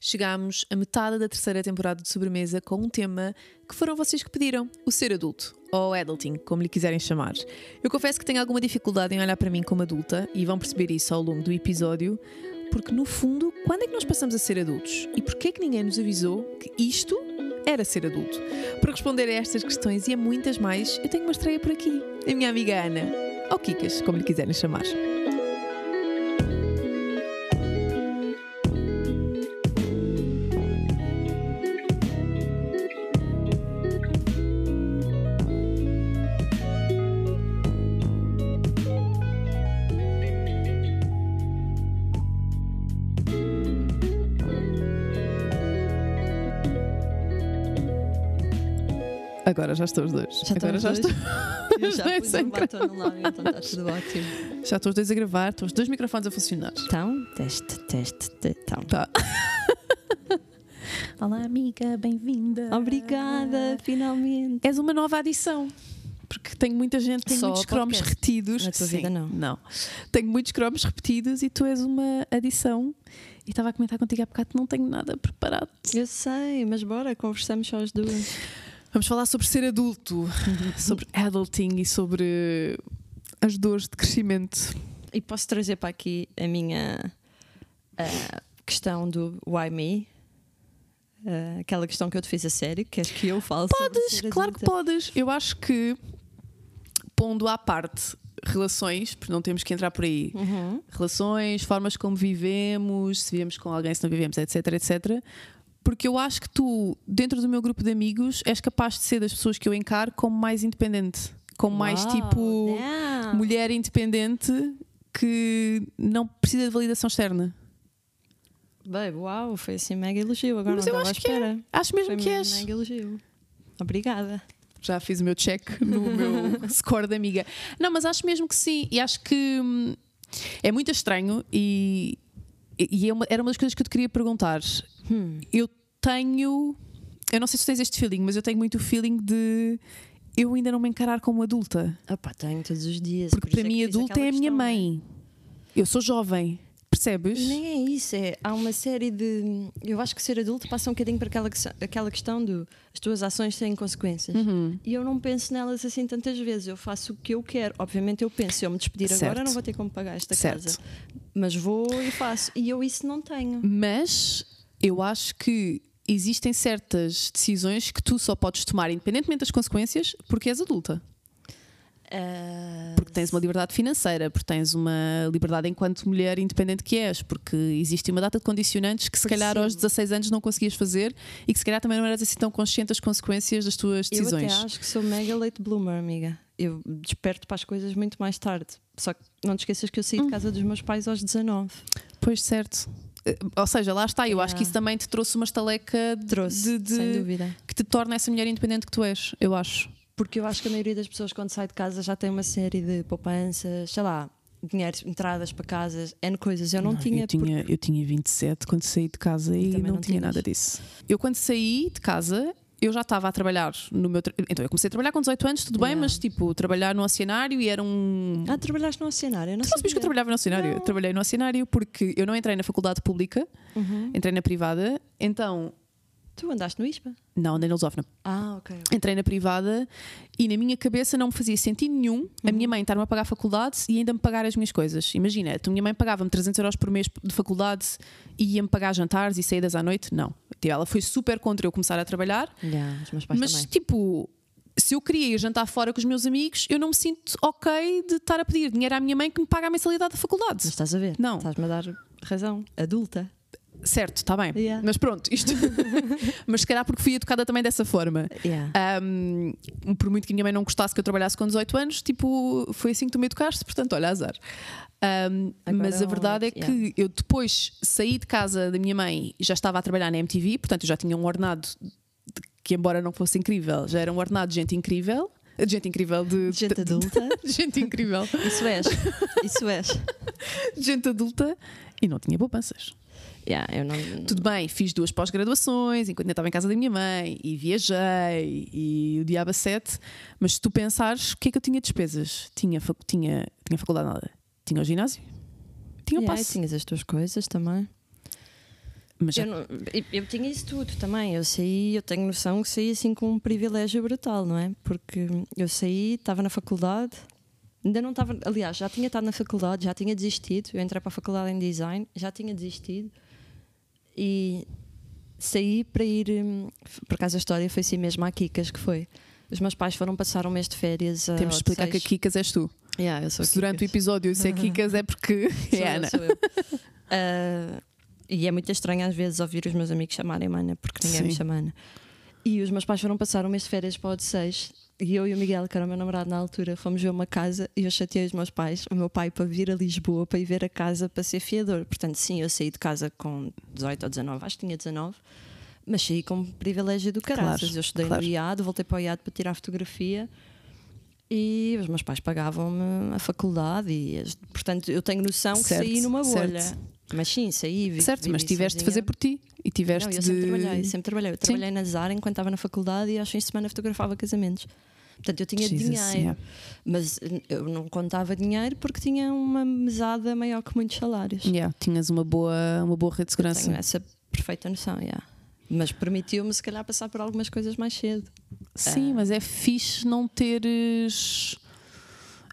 chegámos a metade da terceira temporada de sobremesa com um tema que foram vocês que pediram: o ser adulto, ou adulting, como lhe quiserem chamar. Eu confesso que tenho alguma dificuldade em olhar para mim como adulta e vão perceber isso ao longo do episódio, porque no fundo, quando é que nós passamos a ser adultos? E porquê é que ninguém nos avisou que isto era ser adulto? Para responder a estas questões e a muitas mais, eu tenho uma estreia por aqui, a minha amiga Ana, ou Kikas, como lhe quiserem chamar. Agora já estão os dois. Já Agora já os estou. Eu já Vai pus um batom no lábio, então está tudo ótimo. Já estão os dois a gravar, estão os dois microfones a funcionar. Então, teste, teste, teste. Então. Tá. Olá, amiga, bem-vinda. Obrigada, finalmente. És uma nova adição. Porque tenho muita gente, tenho Só muitos cromos repetidos. Na tua Sim, vida, não. Não. Tenho muitos cromos repetidos e tu és uma adição. E estava a comentar contigo há bocado que não tenho nada preparado. Eu sei, mas bora, conversamos só as duas. Vamos falar sobre ser adulto, sobre adulting e sobre as dores de crescimento. E posso trazer para aqui a minha ah, questão do why me? Ah, aquela questão que eu te fiz a sério, queres que eu fale Podes, claro que podes. Eu acho que, pondo à parte relações, porque não temos que entrar por aí, Uhum. relações, formas como vivemos, se vivemos com alguém, se não vivemos, etc, etc. Porque eu acho que tu, dentro do meu grupo de amigos, és capaz de ser das pessoas que eu encaro como mais independente, como mais tipo damn. mulher independente que não precisa de validação externa. Babe, uau, foi assim mega elogio. Agora Mas não eu à acho que é. espera. Acho mesmo Foi que és. mega elogio. Obrigada. Já fiz o meu check no meu score de amiga. Não, mas acho mesmo que sim. E acho que hum, é muito estranho e, e é uma- era uma das coisas que eu te queria perguntar. Hum. Eu tenho. Eu não sei se tens este feeling, mas eu tenho muito o feeling de eu ainda não me encarar como adulta. Opa, tenho todos os dias. Porque para é mim, adulta é a minha é? mãe. Eu sou jovem, percebes? Nem é isso, é, há uma série de. Eu acho que ser adulto passa um bocadinho para aquela, que- aquela questão do as tuas ações têm consequências. Uhum. E eu não penso nelas assim tantas vezes. Eu faço o que eu quero. Obviamente eu penso, se eu me despedir Certo. agora, não vou ter como pagar esta Certo. casa. Mas vou e faço. E eu isso não tenho. Mas eu acho que existem certas decisões que tu só podes tomar, independentemente das consequências, porque és adulta. Ah, Porque tens uma liberdade financeira, porque tens uma liberdade enquanto mulher independente que és, porque existe uma data de condicionantes que se calhar Percebo. aos 16 anos não conseguias fazer e que se calhar também não eras assim tão consciente das consequências das tuas eu decisões. até acho que sou mega late bloomer, amiga. Eu desperto para as coisas muito mais tarde. Só que não te esqueças que eu Hum. saí de casa dos meus pais aos 19. Pois certo. Ou seja, lá está, eu acho que isso também te trouxe uma estaleca de- Trouxe, de- de- sem dúvida. que te torna essa mulher independente que tu és, eu acho. Porque eu acho que a maioria das pessoas, quando sai de casa, já tem uma série de poupanças, sei lá, dinheiro, entradas para casas, N coisas. Eu não, tinha. eu, tinha eu tinha 27 quando saí de casa e, não, não tinha tinhas. nada disso. Eu, quando saí de casa, eu já estava a trabalhar no meu. tra- Então, eu comecei a trabalhar com 18 anos, tudo bem, Yeah. mas tipo, trabalhar no oceanário e era um. Ah, trabalhaste no oceanário? Não Tu não sabias que eu trabalhava no oceanário? Não. trabalhei no oceanário porque eu não entrei na faculdade pública, Uhum. entrei na privada, então. Tu andaste no ISPA? Não, andei na Lusófona. Ah, ok. Entrei na privada e na minha cabeça não me fazia sentido nenhum a Uhum. minha mãe estar-me a pagar a faculdade e ainda me pagar as minhas coisas. Imagina, a minha mãe pagava-me 300 euros por mês de faculdade e ia-me pagar jantares e saídas à noite. Não. Tipo, Ela foi super contra eu começar a trabalhar, Yeah, mas também. tipo. Se eu queria ir jantar fora com os meus amigos, eu não me sinto ok de estar a pedir dinheiro à minha mãe que me paga a mensalidade da faculdade. Mas estás a ver? Não. Estás-me a dar razão. Adulta. Certo, está bem. Yeah. Mas pronto, isto. mas se calhar porque fui educada também dessa forma. Yeah. Um, por muito que minha mãe não gostasse que eu trabalhasse com 18 anos, tipo, foi assim que tu me educaste, portanto, olha, azar. Um, mas a verdade é que eu depois saí de casa da minha mãe e já estava a trabalhar na MTV, portanto, eu já tinha um ordenado de- que, embora não fosse incrível, já era um ordenado de gente incrível. De gente incrível, de, Gente de- adulta. de gente incrível, Isso és. Isso és. de gente adulta e não tinha poupanças. Yeah, não. Tudo bem, fiz duas pós-graduações enquanto ainda estava em casa da minha mãe e viajei e o diabo a sete. Mas se tu pensares, o que é que eu tinha de despesas? Tinha, tinha, tinha faculdade nada. Tinha o ginásio. Tinha o Yeah, passe. tinhas as tuas coisas também. Mas já- Eu, não- eu- eu tinha isso tudo também. Eu saí, eu tenho noção que saí assim com um privilégio brutal, não é? Porque eu saí, estava na faculdade, ainda não estava. Aliás, já tinha estado na faculdade, já tinha desistido. Eu entrei para a faculdade em design, já tinha desistido e saí para ir. hum, Por acaso a história foi assim mesmo à Kikas, que foi. Os meus pais foram passar um mês de férias. temos de explicar que a. Kikas és tu. Yeah, eu sou Se durante o episódio eu sei Kikas é porque Sou é eu, Ana. sou eu. Ah, e é muito estranho às vezes ouvir os meus amigos chamarem Ana, porque ninguém me Sim. chama Ana. E os meus pais foram passar um mês de férias para o Odisseis e eu e o Miguel, que era o meu namorado na altura, fomos ver uma casa e eu chateei os meus pais, o meu pai para vir a Lisboa para ir ver a casa para ser fiador. Portanto, sim, eu saí de casa com 18 ou 19, acho que tinha 19, mas saí com privilégio do caraças. Claro, eu estudei claro. no IAD, voltei para o IAD para tirar fotografia. E os meus pais pagavam-me a faculdade, e portanto eu tenho noção que Certo, saí numa bolha. certo. Mas sim, saí. vi- Certo, mas tiveste de sozinha. fazer por ti e tiveste Não, eu de. sempre trabalhei, sempre trabalhei. Eu Sim. trabalhei na Zara enquanto estava na faculdade e aos fins de semana fotografava casamentos. Portanto, eu tinha Jesus, dinheiro, yeah. mas eu não contava dinheiro porque tinha uma mesada maior que muitos salários. Yeah, tinhas uma boa, uma boa rede de segurança. Tenho essa perfeita noção, yeah. mas permitiu-me se calhar passar por algumas coisas mais cedo. Sim, mas é fixe não teres.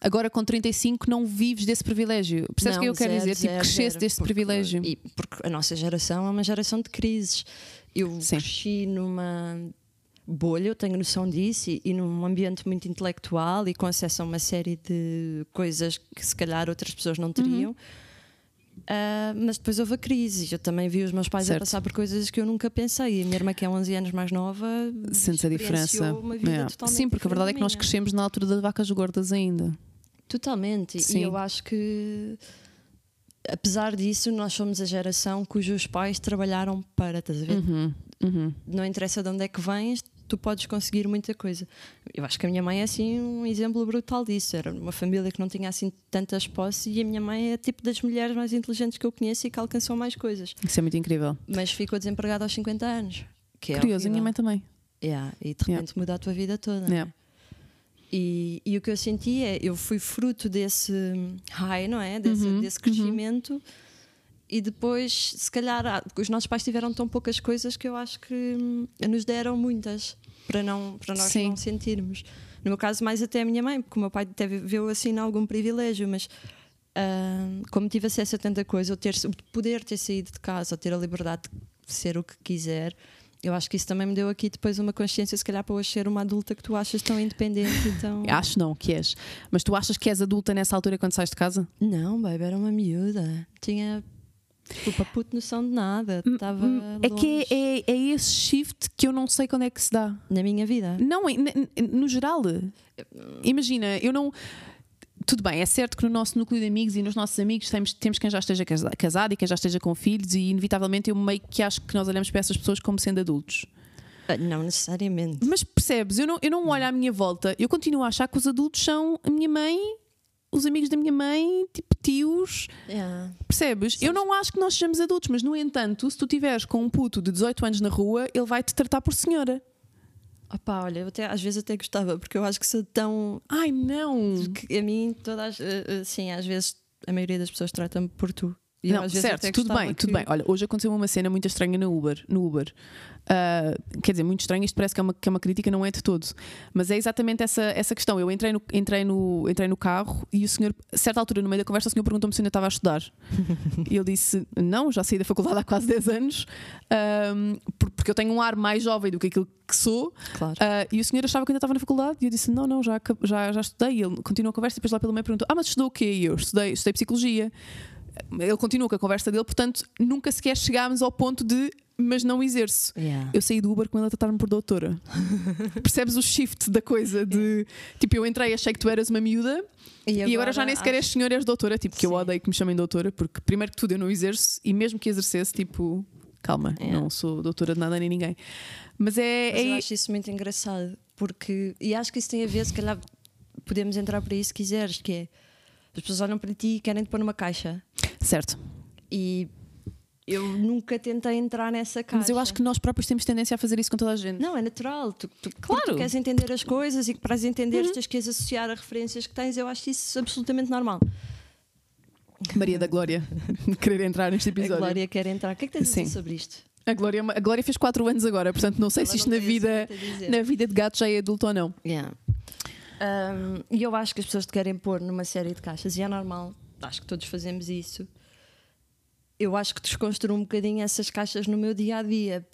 Agora com 35 não vives desse privilégio. Percebes o que eu quero zero, dizer? Tipo, zero, crescesse zero, desse porque- privilégio. E porque a nossa geração é uma geração de crises. Eu Sim. cresci numa bolha, eu tenho noção disso, e, e num ambiente muito intelectual e com acesso a uma série de coisas que se calhar outras pessoas não teriam. Uhum. Ah, mas depois houve a crise. Eu também vi os meus pais Certo. a passar por coisas que eu nunca pensei. E a minha irmã, que é 11 anos mais nova, Sentes a diferença. Uma vida totalmente Sim, porque a verdade é que nós crescemos na altura das vacas gordas ainda. Totalmente. Sim. E eu acho que, apesar disso, nós somos a geração cujos pais trabalharam para, estás a ver? Uhum, uhum. Não interessa de onde é que vens, tu podes conseguir muita coisa. Eu acho que a minha mãe é assim um exemplo brutal disso. Era uma família que não tinha assim tantas posses e a minha mãe é tipo das mulheres mais inteligentes que eu conheço e que alcançou mais coisas. Isso é muito incrível. Mas ficou desempregada aos 50 anos. Que é Curioso, a minha horrível. mãe também. Yeah, e de repente muda a tua vida toda. é? E, e o que eu senti é, eu fui fruto desse high, não é? Desse, Uhum, desse crescimento. E depois, se calhar, os nossos pais tiveram tão poucas coisas que eu acho que hum, nos deram muitas para, não, para nós Sim. não sentirmos. No meu caso, mais até a minha mãe, porque o meu pai até viveu assim em algum privilégio, mas hum, como tive acesso a tanta coisa, ou ter, o poder ter saído de casa, ou ter a liberdade de ser o que quiser, eu acho que isso também me deu aqui depois uma consciência, se calhar, para hoje ser uma adulta que tu achas tão independente e tão. Acho não que és. Mas tu achas que és adulta nessa altura quando sais de casa? Não, baby, era uma miúda. Tinha puta puto noção de nada. Estava É que é, é, é esse shift que eu não sei quando é que se dá. na minha vida. Não, n- no geral. Imagina, eu não. Tudo bem, é certo que no nosso núcleo de amigos e nos nossos amigos temos, temos quem já esteja casa- casado e quem já esteja com filhos, e inevitavelmente eu meio que acho que nós olhamos para essas pessoas como sendo adultos. Ah, Não necessariamente. Mas percebes, eu não, eu não olho à minha volta, eu continuo a achar que os adultos são a minha mãe, os amigos da minha mãe, tipo tios, Yeah. percebes? Eu não acho que nós sejamos adultos, mas no entanto, se tu estiveres com um puto de 18 anos na rua, ele vai te tratar por senhora. Opá, olha, eu até, às vezes até gostava, porque eu acho que sou tão. Ai não! que a mim, todas. eh, eh, sim, às vezes a maioria das pessoas trata-me por tu. E Não, certo, tudo bem, tudo que- bem. Olha, hoje aconteceu uma cena muito estranha no Uber. No Uber. Ah, quer dizer, muito estranha, isto parece que é, uma, que é uma crítica, não é de todo. Mas é exatamente essa, essa questão. Eu entrei no, entrei, no, entrei no carro e o senhor, a certa altura, no meio da conversa, o senhor perguntou-me se eu ainda estava a estudar. e eu disse: Não, já saí da faculdade há quase 10 anos, por- porque eu tenho um ar mais jovem do que aquilo que sou. Claro. Ah, e o senhor achava que ainda estava na faculdade e eu disse: Não, não, já, já, já estudei. E ele continuou a conversa e depois lá pelo meio perguntou: Ah, mas estudou o quê? E eu estudei, estudei psicologia. Ele continua com a conversa dele, portanto, nunca sequer chegámos ao ponto de mas não exerço. Yeah. Eu saí do Uber com ele a tratar-me por doutora. Percebes o shift da coisa de tipo, eu entrei, achei que tu eras uma miúda e agora, já nem sequer és acho- senhor, és doutora. Tipo, que eu Sim. odeio que me chamem doutora, porque primeiro que tudo eu não exerço e mesmo que exercesse, tipo, calma, Yeah. não sou doutora de nada nem ninguém. Mas é. Mas eu é- acho isso muito engraçado, porque. E acho que isso tem a ver, se calhar podemos entrar para isso se quiseres, que é. As pessoas olham para ti e querem te pôr numa caixa. Certo. E eu nunca tentei entrar nessa caixa. Mas eu acho que nós próprios temos tendência a fazer isso com toda a gente. Não, é natural. Tu, tu, Claro. tu queres entender as coisas e que para as entenderes Uhum. tens que as associar a referências que tens. Eu acho isso absolutamente normal. Maria da Glória querer entrar neste A episódio. Glória quer entrar. O que é que tens a dizer sobre isto? A Glória, a Glória fez 4 anos agora, portanto não sei Ela se isto na vida, a na vida de gato já é adulto ou não. Yeah. Um, E eu acho que as pessoas te querem pôr numa série de caixas e é normal, acho que todos fazemos isso. Eu acho que desconstruo um bocadinho essas caixas no meu dia a dia,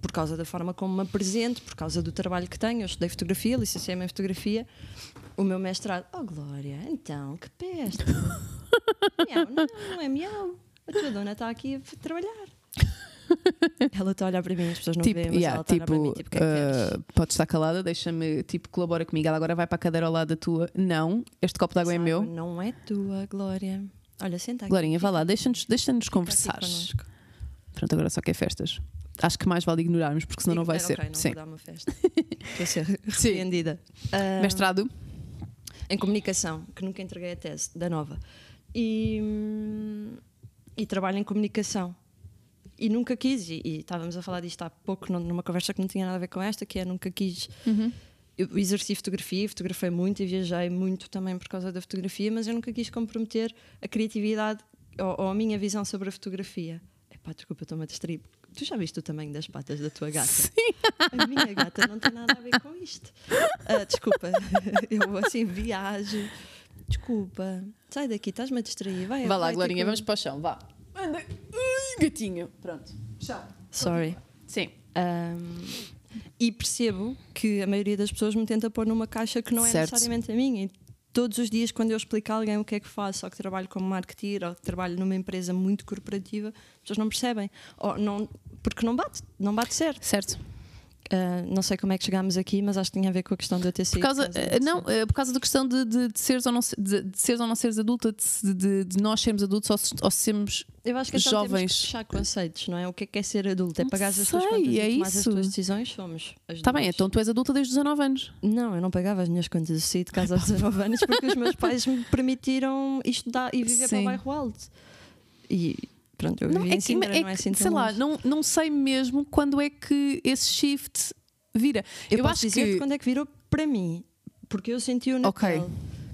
por causa da forma como me apresento, por causa do trabalho que tenho. Eu estudei fotografia, licenciei-me em fotografia. O meu mestrado, oh Glória, então, que peste. miau, não, não é miau. A tua dona está aqui a trabalhar. Ela está a olhar para mim, as pessoas não tipo, veem, mas yeah, ela está a olhar para mim, tipo, tipo, o que é que uh, podes estar calada, deixa-me, tipo, colabora comigo. Ela agora vai para a cadeira ao lado da tua. Não, este copo de água é meu. Não é tua, Glória. Olha, senta aqui. Glorinha, vá lá, deixa-nos deixa conversar. Pronto, agora só quer festas. Acho que mais vale ignorarmos, porque senão não vai ser. não Sim. vou dar uma festa. Estou a ser repreendida. Ah, Mestrado? em comunicação, que nunca entreguei a tese, da nova. E, hum, e trabalho em comunicação. E nunca quis, e, e estávamos a falar disto há pouco num- numa conversa que não tinha nada a ver com esta, que é nunca quis. Eu exerci fotografia, fotografei muito e viajei muito também por causa da fotografia, mas eu nunca quis comprometer a criatividade ou, ou a minha visão sobre a fotografia. Epá, desculpa, estou-me a distrair. Tu já viste o tamanho das patas da tua gata? Sim. A minha gata não tem nada a ver com isto. Ah, desculpa, eu assim viajo. Desculpa, sai daqui, estás-me a distrair. Vai, Vá lá, Glorinha, que- vamos para o chão, vá. Anda. Ai, gatinho. Pronto. Chão. Sorry. Sim. Ahm, e percebo que a maioria das pessoas me tenta pôr numa caixa que não é Certo. necessariamente a minha. E todos os dias, quando eu explico a alguém o que é que faço, ou que trabalho como marketeer, ou que trabalho numa empresa muito corporativa, as pessoas não percebem. Ou não, porque não bate, não bate certo. Certo. Ah, não sei como é que chegámos aqui, mas acho que tinha a ver com a questão de eu ter Por sido. causa, eh, não, eh, por causa da questão de, de, de seres ou não, de, de seres ou não seres adulta, de, de, nós sermos adultos ou, se- ou sermos. Eu acho que então temos jovens. que fechar conceitos, não é? O que é que é ser adulto? É pagar as tuas contas é e tomar as tuas decisões? Somos. Está bem, então tu és adulta desde os 19 anos. Não, eu não pagava as minhas contas. Eu saí de casa aos 19 anos porque os meus pais me permitiram estudar e viver para Sim. o bairro alto. E pronto, eu vivi é em Sintra, é não é assim sei lá, não, não sei mesmo quando é que esse shift vira. Eu, Eu, posso acho dizer que. quando é que virou para mim, porque eu senti-o na Ok. pele.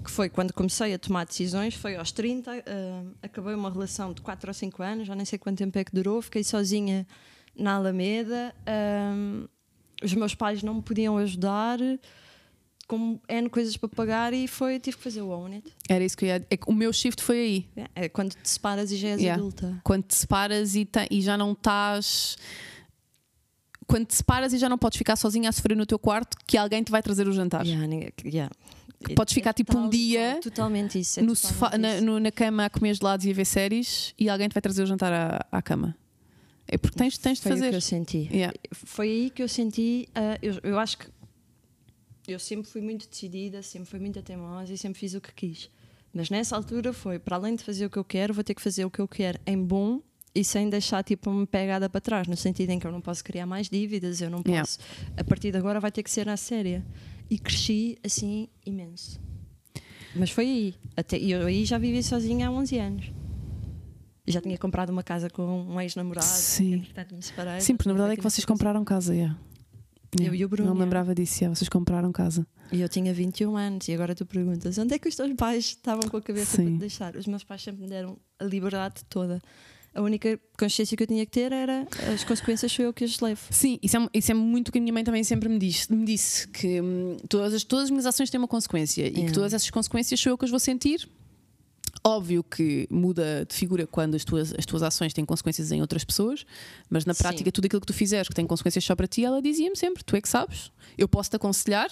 Que foi quando comecei a tomar decisões, foi aos 30, ah, acabei uma relação de 4 ou 5 anos, já nem sei quanto tempo é que durou, fiquei sozinha na Alameda, ah, os meus pais não me podiam ajudar, com N coisas para pagar e foi, tive que fazer o own it. Era isso que eu ia. É o meu shift foi aí. É quando te separas e já és Yeah. adulta. Quando te separas e, te- e já não estás. Quando te separas e já não podes ficar sozinha a sofrer no teu quarto, que alguém te vai trazer o jantar. Yeah, yeah. podes ficar, tipo, um dia Totalmente isso. é no, totalmente sofá, na, isso. no- na cama a comer gelados e a ver séries e alguém te vai trazer o jantar à, à cama. É porque tens, tens de Foi o que fazer. eu senti. Yeah. Foi aí que eu senti. ah, eu, eu acho que eu sempre fui muito decidida, sempre fui muito teimosa e sempre fiz o que quis. Mas nessa altura foi, para além de fazer o que eu quero, vou ter que fazer o que eu quero em bom e sem deixar tipo uma pegada para trás, no sentido em que eu não posso criar mais dívidas, eu não posso. Yeah. A partir de agora vai ter que ser na séria. E cresci assim imenso. Mas foi aí. Até, e eu aí já vivi sozinha há 11 anos. Já tinha comprado uma casa com um ex-namorado. Sim. Entretanto, me separei. Sim, porque na verdade é que vocês coisa- compraram casa. Yeah. Eu e o Bruno, Não lembrava disso. yeah, Vocês compraram casa. E eu tinha 21 anos e agora tu perguntas onde é que os teus pais estavam com a cabeça Sim. para te deixar? Os meus pais sempre me deram a liberdade toda. A única consciência que eu tinha que ter era as consequências sou eu que as levo. Sim, isso é, isso é muito o que a minha mãe também sempre me disse, me disse que hum, todas, as, todas as minhas ações têm uma consequência e que todas essas consequências sou eu que as vou sentir. Óbvio que muda de figura quando as tuas, as tuas ações têm consequências em outras pessoas, mas na Sim. prática, tudo aquilo que tu fizeres que tem consequências só para ti, ela dizia-me sempre: tu é que sabes, eu posso te aconselhar,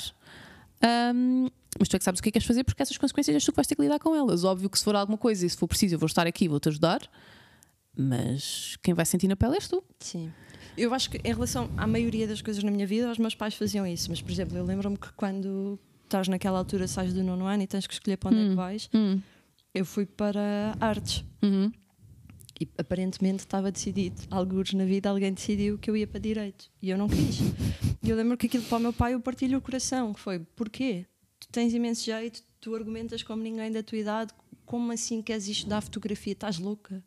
hum, mas tu é que sabes o que é que queres fazer porque essas consequências és tu que vais ter que lidar com elas. Óbvio que se for alguma coisa e se for preciso, eu vou estar aqui, vou-te ajudar, mas quem vai sentir na pele és tu. Sim. Eu acho que em relação à maioria das coisas na minha vida, os meus pais faziam isso. Mas, por exemplo, eu lembro-me que quando estás naquela altura, sais do nono ano e tens que escolher para onde é que vais, Hum. Eu fui para artes. Uhum. E aparentemente estava decidido. Alguns na vida alguém decidiu que eu ia para direito. E eu não quis. E eu lembro que aquilo para o meu pai eu partilho o coração. Que foi, porquê? Tu tens imenso jeito, tu argumentas como ninguém da tua idade. Como assim queres isto da fotografia? Estás louca?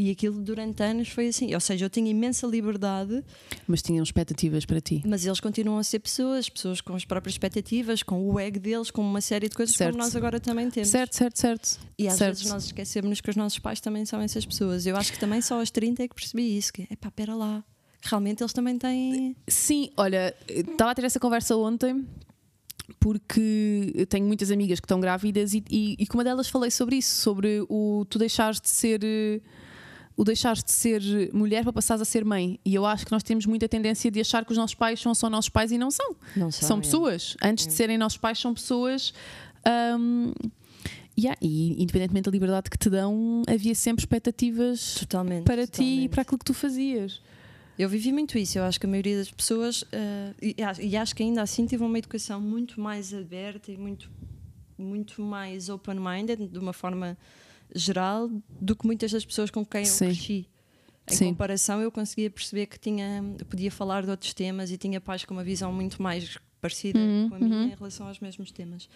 E aquilo durante anos foi assim. Ou seja, eu tinha imensa liberdade, Mas tinham expectativas para ti. mas eles continuam a ser pessoas, pessoas com as próprias expectativas, com o ego deles, com uma série de coisas Certo. como nós agora também temos. Certo, certo, certo. E às certo. vezes nós esquecemos que os nossos pais também são essas pessoas. Eu acho que também só aos 30 é que percebi isso. Que, epá, pera lá. Realmente eles também têm. Sim, olha, estava a ter essa conversa ontem porque tenho muitas amigas que estão grávidas e, e, e com uma delas falei sobre isso, sobre o tu deixares de ser eh, o deixares de ser mulher para passares a ser mãe. E eu acho que nós temos muita tendência de achar que os nossos pais são só nossos pais e não são. Não São pessoas. Antes de serem nossos pais, são pessoas. hum, yeah, e independentemente da liberdade que te dão, havia sempre expectativas Totalmente. para ti e para aquilo que tu fazias. Eu vivi muito isso. Eu acho que a maioria das pessoas, eh, e, acho- e acho que ainda assim tive uma educação muito mais aberta e muito, muito mais open-minded, de uma forma geral, do que muitas das pessoas com quem Sim. eu cresci. Em Sim. comparação, eu conseguia perceber que tinha, podia falar de outros temas e tinha pais com uma visão muito mais parecida Uhum, com a minha uhum. em relação aos mesmos temas.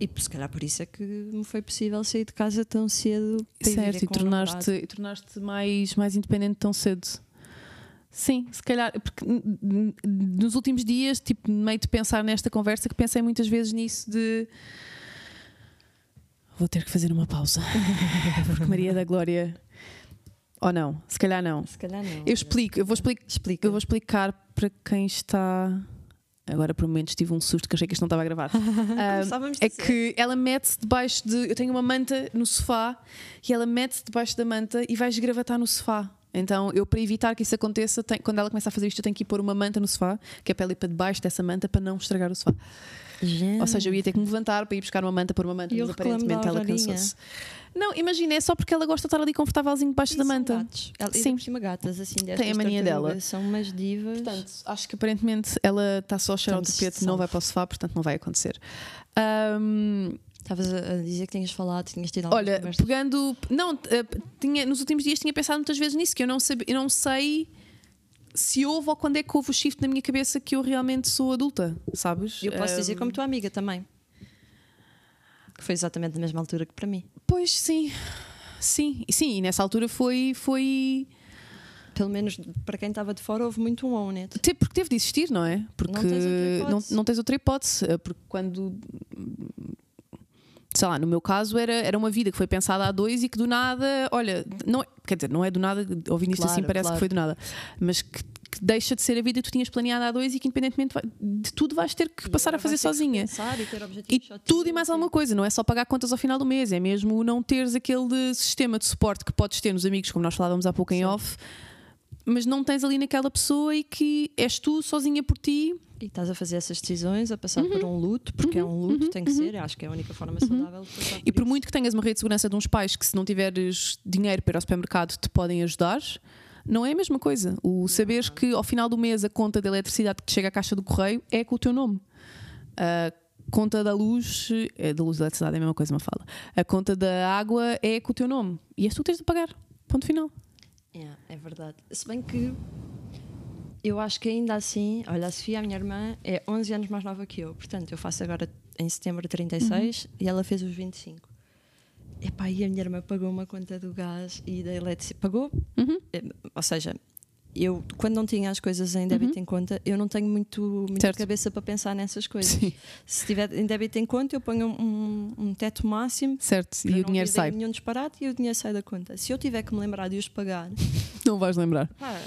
E se calhar por isso é que me foi possível sair de casa tão cedo certo, e tornaste, e tornaste mais, mais independente tão cedo. Sim, se calhar, porque nos últimos dias, tipo, meio de pensar nesta conversa, que pensei muitas vezes nisso de vou ter que fazer uma pausa. porque Maria da Glória. Ou não, se calhar não. Se calhar não. Eu explico, eu vou explicar, Explica. eu vou explicar para quem está. Agora por momentos tive um susto que achei que isto não estava a gravar. Ah, Começávamos é que ela mete-se debaixo de. Eu tenho uma manta no sofá e ela mete-se debaixo da manta e vai esgravatar no sofá. Então, eu, para evitar que isso aconteça, tenho- quando ela começa a fazer isto, eu tenho que ir pôr uma manta no sofá, que é para ela ir para debaixo dessa manta para não estragar o sofá. Gente. Ou seja, eu ia ter que me levantar para ir buscar uma manta, pôr uma manta, E mas aparentemente da ela cansou-se. Não, imagina, é só porque ela gosta de estar ali confortávelzinho debaixo da são manta. gatos. Ela, Sim. Por cima gatas, assim, Tem a mania dela. São umas divas. Portanto, acho que aparentemente ela está só a cheirar o tapete, não vai para o sofá, portanto não vai acontecer. Ahm, Estavas a dizer que tinhas falado, tinhas tido algumas Olha, pegando. Não, eh, tinha, nos últimos dias tinha pensado muitas vezes nisso, que eu não, sabe, eu não sei se houve ou quando é que houve o shift na minha cabeça que eu realmente sou adulta, sabes? Eu posso dizer Ahm, como tua amiga também. Que foi exatamente na mesma altura que para mim. Pois sim, sim, e sim, e nessa altura foi. foi Pelo menos para quem estava de fora, houve muito um own it. Porque teve de existir, não é? Porque Não tens outra hipótese. não, não tens outra hipótese. Porque quando. Sei lá, no meu caso era, era uma vida que foi pensada a dois e que do nada, olha, não quer dizer, não é do nada, ouvindo isto Claro, assim parece claro. que foi do nada, mas que, que deixa de ser a vida que tu tinhas planeado a dois e que independentemente de tudo vais ter que passar a fazer sozinha. E ter E tudo e mais e- alguma coisa, não é só pagar contas ao final do mês, é mesmo não teres aquele sistema de suporte que podes ter nos amigos, como nós falávamos há pouco em Sim. off, mas não tens ali naquela pessoa e que és tu sozinha por ti. E estás a fazer essas decisões, a passar Uhum. por um luto, porque é um luto, tem que ser. Acho que é a única forma saudável de passar E por isso. muito que tenhas uma rede de segurança de uns pais que, se não tiveres dinheiro para ir ao supermercado, te podem ajudar, não é a mesma coisa. O saberes que ao final do mês a conta de eletricidade que te chega à caixa do correio é com o teu nome. A conta da luz, é da luz da eletricidade é a mesma coisa, uma fala. A conta da água é com o teu nome. E és tu que tens de pagar. Ponto final. Yeah, é verdade. Se bem que eu acho que ainda assim, olha, a Sofia, a minha irmã, é 11 anos mais nova que eu. Portanto, eu faço agora em setembro 36 Uhum. e ela fez os 25. Epá, e a minha irmã pagou uma conta do gás e da eletricidade. Pagou? Uhum. Eh, Ou seja, eu, quando não tinha as coisas em débito em conta, eu não tenho muito, muita Uhum. Cabeça para pensar nessas coisas. Sim. Se tiver em débito em conta, eu ponho um, um teto máximo. Certo. E o dinheiro sai. nenhum disparate e o dinheiro sai da conta. Se eu tiver que me lembrar de os pagar, Não vais lembrar. Pá,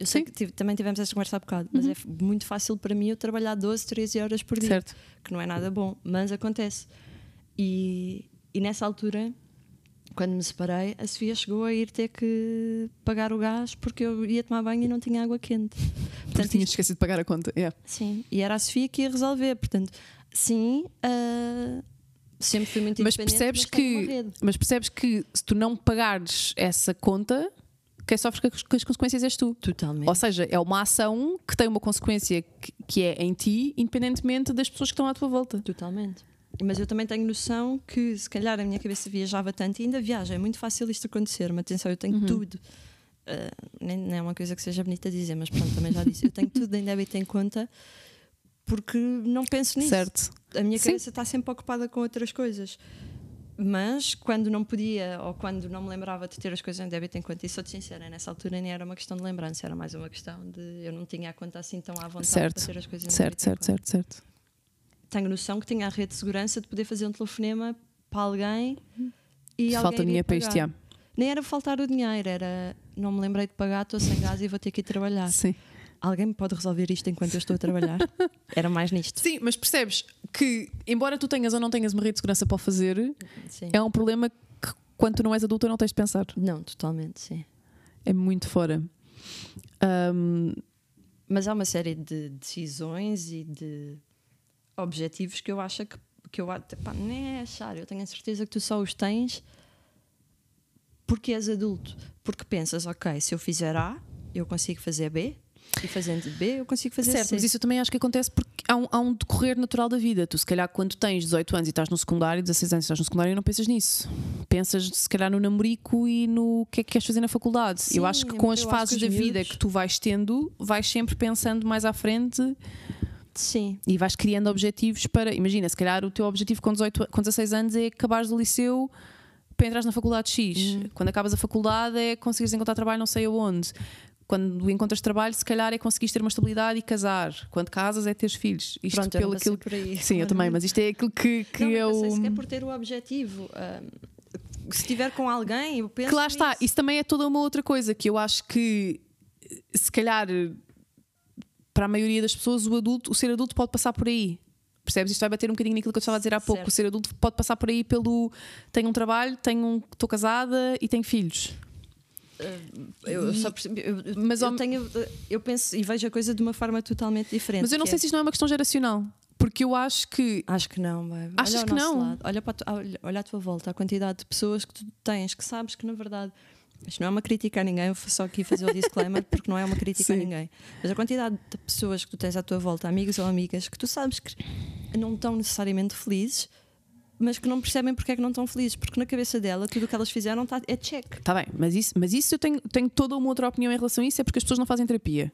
eu sei Sim. que tive- também tivemos esta conversa há bocado, mas é muito fácil para mim eu trabalhar 12, 13 horas por dia, Certo. que não é nada bom, mas acontece. E, e nessa altura, quando me separei, a Sofia chegou a ir ter que pagar o gás porque eu ia tomar banho e não tinha água quente. Porque Portanto, tinhas isto- esquecido de pagar a conta. Yeah. sim, e era a Sofia que ia resolver. Portanto, sim, ah, sempre fui muito Mas percebes mas que, mas percebes que se tu não pagares essa conta, quem sofre com as- consequências és tu. Totalmente. Ou seja, é uma ação que tem uma consequência que, que é em ti, independentemente das pessoas que estão à tua volta. Totalmente. Mas eu também tenho noção que, se calhar, a minha cabeça viajava tanto e ainda viaja. É muito fácil isto acontecer. Mas atenção, eu tenho Uhum. tudo. Ah, nem, nem é uma coisa que seja bonita dizer, mas pronto, também já disse. Eu tenho tudo em débito em conta porque não penso nisso. Certo? A minha cabeça está sempre ocupada com outras coisas. Mas quando não podia ou quando não me lembrava de ter as coisas em débito em conta, e sou-te sincera, nessa altura nem era uma questão de lembrança, era mais uma questão de eu não tinha a conta assim tão à vontade Certo. para ter as coisas em Certo, débito certo, conta. certo, certo. Tenho noção que tinha a rede de segurança de poder fazer um telefonema para alguém e Falta alguém dinheiro para pagar. já. Nem era faltar o dinheiro, era não me lembrei de pagar, estou sem gás e vou ter que ir trabalhar. Sim. Alguém me pode resolver isto enquanto eu estou a trabalhar? Era mais nisto. Sim, mas percebes que, embora tu tenhas ou não tenhas uma rede de segurança para o fazer, Sim. é um problema que, quando tu não és adulta, não tens de pensar. Não, totalmente, sim. É muito fora. Ahm, Mas há uma série de decisões e de objetivos que eu acho que, que eu acho, pá, nem é achar, eu tenho a certeza que tu só os tens porque és adulto. Porque pensas, ok, se eu fizer A, eu consigo fazer B, e fazendo B, eu consigo fazer certo, C. mas isso eu também acho que acontece porque há um, há um decorrer natural da vida. Tu, se calhar, quando tens 18 anos e estás no secundário, 16 anos e estás no secundário, não pensas nisso. Pensas, se calhar, no namorico e no que é que queres fazer na faculdade. eu Sim, acho que com as eu fases da os vida miúdos- que tu vais tendo, vais sempre pensando mais à frente Sim, e vais criando objetivos para. Imagina, se calhar o teu objetivo com, 18, com 16 anos é acabares o liceu para entrar na faculdade X. Uhum. Quando acabas a faculdade é conseguires encontrar trabalho não sei aonde. Quando encontras trabalho, se calhar é conseguires ter uma estabilidade e casar. Quando casas é teres filhos. Isto pronto, eu pelo passei aquilo por aí. Sim, eu também, mas isto é aquilo que, que não, eu. não passei sequer por ter o objetivo. ah, se estiver com alguém, eu penso Que lá está, nisso. isso também é toda uma outra coisa que eu acho que se calhar para a maioria das pessoas o adulto, o ser adulto pode passar por aí. Percebes? Isto vai bater um bocadinho naquilo que eu estava a dizer há pouco. Certo. O ser adulto pode passar por aí pelo tenho um trabalho, tenho um, estou casada e tenho filhos. Eu, E- só percebi, eu, eu- mas eu tenho, eu penso e vejo a coisa de uma forma totalmente diferente. Mas eu não sei é- se isto não é uma questão geracional. Porque eu acho que. Acho que não, babe. Achas que não? lado. Olha, para a tu- olha, olha à tua volta, a quantidade de pessoas que tu tens, que sabes que na verdade. Isto não é uma crítica a ninguém, eu vou só aqui fazer o disclaimer porque não é uma crítica a Sim. ninguém. Mas a quantidade de pessoas que tu tens à tua volta, amigos ou amigas, que tu sabes que não estão necessariamente felizes, mas que não percebem porque é que não estão felizes, porque na cabeça dela tudo o que elas fizeram tá, é check. Está bem, mas isso, mas isso eu tenho, tenho toda uma outra opinião em relação a isso, é porque as pessoas não fazem terapia.